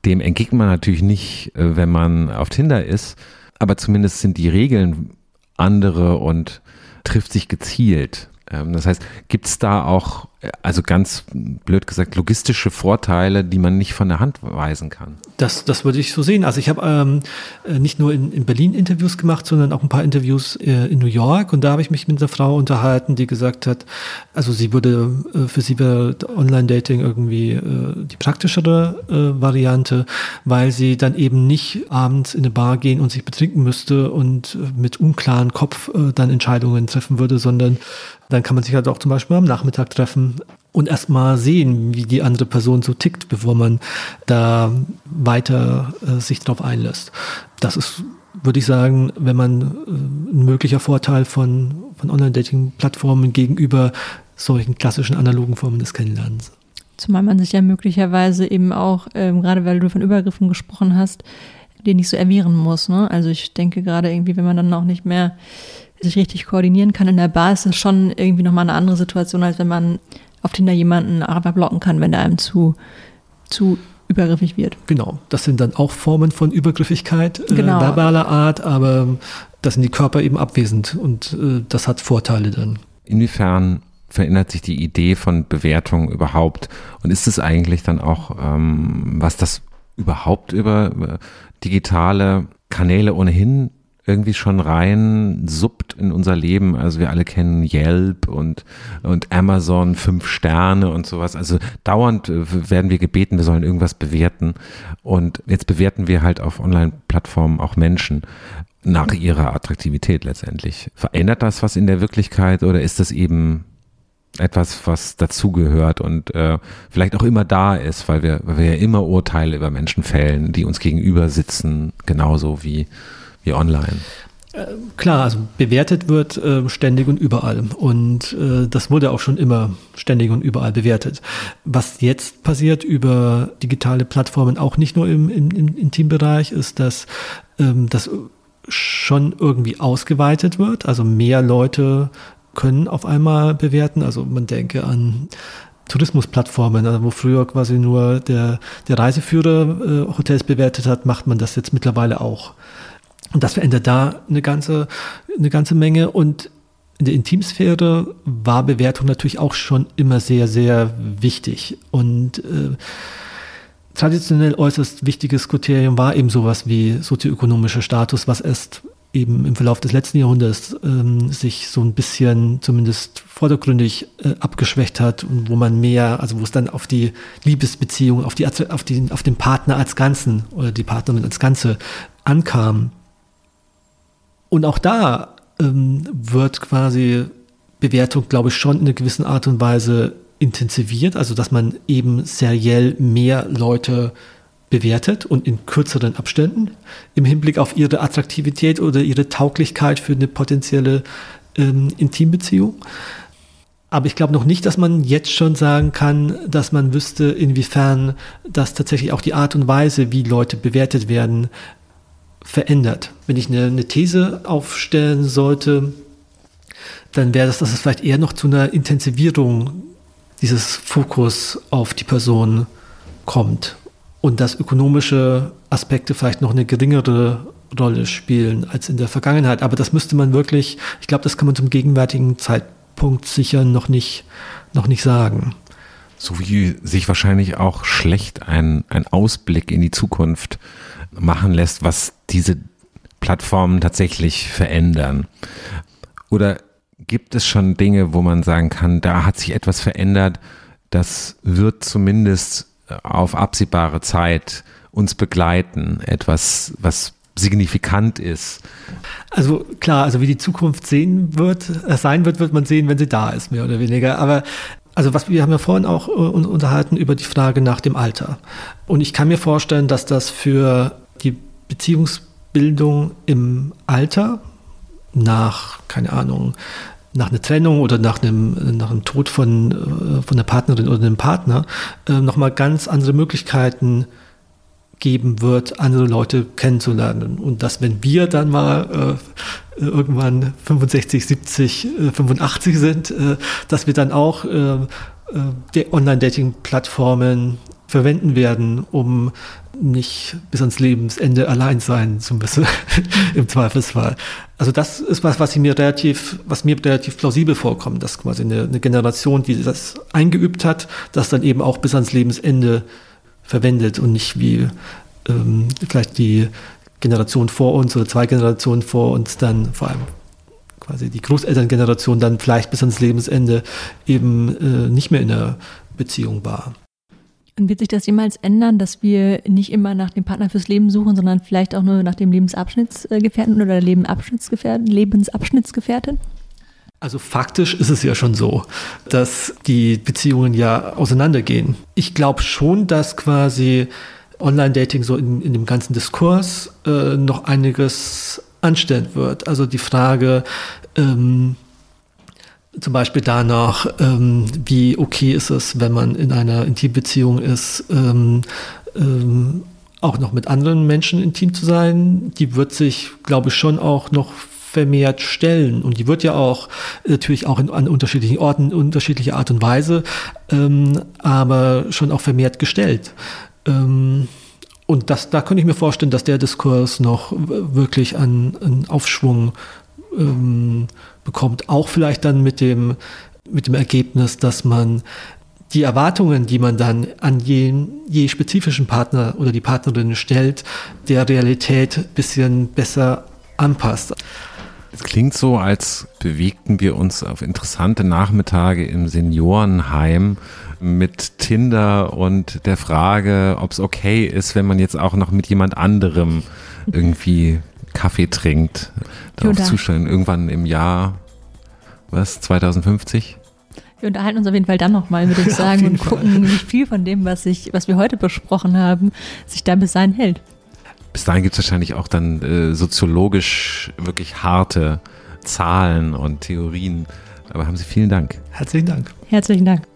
Dem entgegnet man natürlich nicht, äh, wenn man auf Tinder ist, aber zumindest sind die Regeln andere und trifft sich gezielt. Ähm, das heißt, gibt es da auch, also ganz blöd gesagt, logistische Vorteile, die man nicht von der Hand weisen kann? Das, das würde ich so sehen. Also ich habe ähm, äh, nicht nur in, in Berlin Interviews gemacht, sondern auch ein paar Interviews äh, in New York. Und da habe ich mich mit einer Frau unterhalten, die gesagt hat, also sie würde, äh, für sie wäre Online-Dating irgendwie äh, die praktischere äh, Variante, weil sie dann eben nicht abends in eine Bar gehen und sich betrinken müsste und mit unklaren Kopf dann Entscheidungen treffen würde, sondern dann kann man sich halt auch zum Beispiel am Nachmittag treffen und erstmal sehen, wie die andere Person so tickt, bevor man da weiter äh, sich drauf einlässt. Das ist, würde ich sagen, wenn man äh, ein möglicher Vorteil von, von Online-Dating-Plattformen gegenüber solchen klassischen analogen Formen des Kennenlernens. Zumal man sich ja möglicherweise eben auch, ähm, gerade weil du von Übergriffen gesprochen hast, den nicht so erwehren muss. Ne? Also ich denke gerade irgendwie, wenn man dann auch nicht mehr sich richtig koordinieren kann in der Bar, ist es schon irgendwie nochmal eine andere Situation, als wenn man auf Tinder jemanden einfach blocken kann, wenn der einem zu, zu übergriffig wird. Genau, das sind dann auch Formen von Übergriffigkeit äh, genau. äh, verbaler Art, aber da sind die Körper eben abwesend und äh, das hat Vorteile dann. Inwiefern verändert sich die Idee von Bewertung überhaupt? Und ist es eigentlich dann auch, ähm, was das überhaupt über äh, digitale Kanäle ohnehin irgendwie schon rein suppt in unser Leben. Also wir alle kennen Yelp und, und Amazon, fünf Sterne und sowas. Also dauernd äh, werden wir gebeten, wir sollen irgendwas bewerten. Und jetzt bewerten wir halt auf Online-Plattformen auch Menschen nach ihrer Attraktivität letztendlich. Verändert das was in der Wirklichkeit oder ist das eben etwas, was dazugehört und äh, vielleicht auch immer da ist, weil wir, weil wir ja immer Urteile über Menschen fällen, die uns gegenüber sitzen, genauso wie wie online. Klar, also bewertet wird äh, ständig und überall. Und äh, das wurde auch schon immer ständig und überall bewertet. Was jetzt passiert über digitale Plattformen, auch nicht nur im, im, im Intimbereich, ist, dass ähm, das schon irgendwie ausgeweitet wird. Also mehr Leute können auf einmal bewerten. Also man denke an Tourismusplattformen, also wo früher quasi nur der, der Reiseführer äh, Hotels bewertet hat, macht man das jetzt mittlerweile auch. Und das verändert da eine ganze, eine ganze Menge. Und in der Intimsphäre war Bewertung natürlich auch schon immer sehr, sehr wichtig. Und äh, traditionell äußerst wichtiges Kriterium war eben sowas wie sozioökonomischer Status, was erst eben im Verlauf des letzten Jahrhunderts ähm, sich so ein bisschen zumindest vordergründig äh, abgeschwächt hat und wo man mehr, also wo es dann auf die Liebesbeziehung, auf, die, auf, die, auf den Partner als Ganzen oder die Partnerin als Ganze ankam. Und auch da ähm, wird quasi Bewertung, glaube ich, schon in einer gewissen Art und Weise intensiviert, also dass man eben seriell mehr Leute bewertet und in kürzeren Abständen im Hinblick auf ihre Attraktivität oder ihre Tauglichkeit für eine potenzielle ähm, Intimbeziehung. Aber ich glaube noch nicht, dass man jetzt schon sagen kann, dass man wüsste, inwiefern das tatsächlich auch die Art und Weise, wie Leute bewertet werden, verändert. Wenn ich eine, eine These aufstellen sollte, dann wäre das, dass es vielleicht eher noch zu einer Intensivierung dieses Fokus auf die Person kommt und dass ökonomische Aspekte vielleicht noch eine geringere Rolle spielen als in der Vergangenheit. Aber das müsste man wirklich, ich glaube, das kann man zum gegenwärtigen Zeitpunkt sicher noch nicht, noch nicht sagen. So wie sich wahrscheinlich auch schlecht ein, ein Ausblick in die Zukunft machen lässt, was diese Plattformen tatsächlich verändern. Oder gibt es schon Dinge, wo man sagen kann, da hat sich etwas verändert, das wird zumindest auf absehbare Zeit uns begleiten, etwas, was signifikant ist. Also klar, also wie die Zukunft sehen wird, äh, sein wird, wird man sehen, wenn sie da ist, mehr oder weniger. Aber also was wir haben ja vorhin auch äh, unterhalten über die Frage nach dem Alter. Und ich kann mir vorstellen, dass das für Beziehungsbildung im Alter nach, keine Ahnung, nach einer Trennung oder nach einem, nach einem Tod von, äh, von der Partnerin oder einem Partner äh, nochmal ganz andere Möglichkeiten geben wird, andere Leute kennenzulernen. Und dass, wenn wir dann mal äh, irgendwann 65, 70, äh, 85 sind, äh, dass wir dann auch äh, die Online-Dating-Plattformen verwenden werden, um nicht bis ans Lebensende allein sein zu müssen, im Zweifelsfall. Also das ist was, was mir relativ, was mir relativ plausibel vorkommt, dass quasi eine, eine Generation, die das eingeübt hat, das dann eben auch bis ans Lebensende verwendet und nicht wie ähm, vielleicht die Generation vor uns oder zwei Generationen vor uns dann vor allem quasi die Großelterngeneration dann vielleicht bis ans Lebensende eben äh, nicht mehr in der Beziehung war. Und wird sich das jemals ändern, dass wir nicht immer nach dem Partner fürs Leben suchen, sondern vielleicht auch nur nach dem Lebensabschnittsgefährten oder Lebensabschnittsgefährten, Lebensabschnittsgefährtin? Also faktisch ist es ja schon so, dass die Beziehungen ja auseinandergehen. Ich glaube schon, dass quasi Online-Dating so in, in, dem ganzen Diskurs äh, noch einiges anstellen wird. Also die Frage, ähm, zum Beispiel danach, ähm, wie okay ist es, wenn man in einer Intimbeziehung ist, ähm, ähm, auch noch mit anderen Menschen intim zu sein. Die wird sich, glaube ich, schon auch noch vermehrt stellen. Und die wird ja auch natürlich auch in, an unterschiedlichen Orten, unterschiedliche Art und Weise, ähm, aber schon auch vermehrt gestellt. Ähm, und das, da könnte ich mir vorstellen, dass der Diskurs noch wirklich an, an Aufschwung ähm, bekommt, auch vielleicht dann mit dem, mit dem Ergebnis, dass man die Erwartungen, die man dann an je, je spezifischen Partner oder die Partnerin stellt, der Realität ein bisschen besser anpasst. Es klingt so, als bewegten wir uns auf interessante Nachmittage im Seniorenheim mit Tinder und der Frage, ob es okay ist, wenn man jetzt auch noch mit jemand anderem irgendwie Kaffee trinkt, darauf zustellen, irgendwann im Jahr, was, 2050? Wir unterhalten uns auf jeden Fall dann nochmal, würde ich sagen, und gucken, Fall. wie viel von dem, was, ich, was wir heute besprochen haben, sich da bis dahin hält. Bis dahin gibt es wahrscheinlich auch dann äh, soziologisch wirklich harte Zahlen und Theorien. Aber haben Sie vielen Dank. Herzlichen Dank. Herzlichen Dank.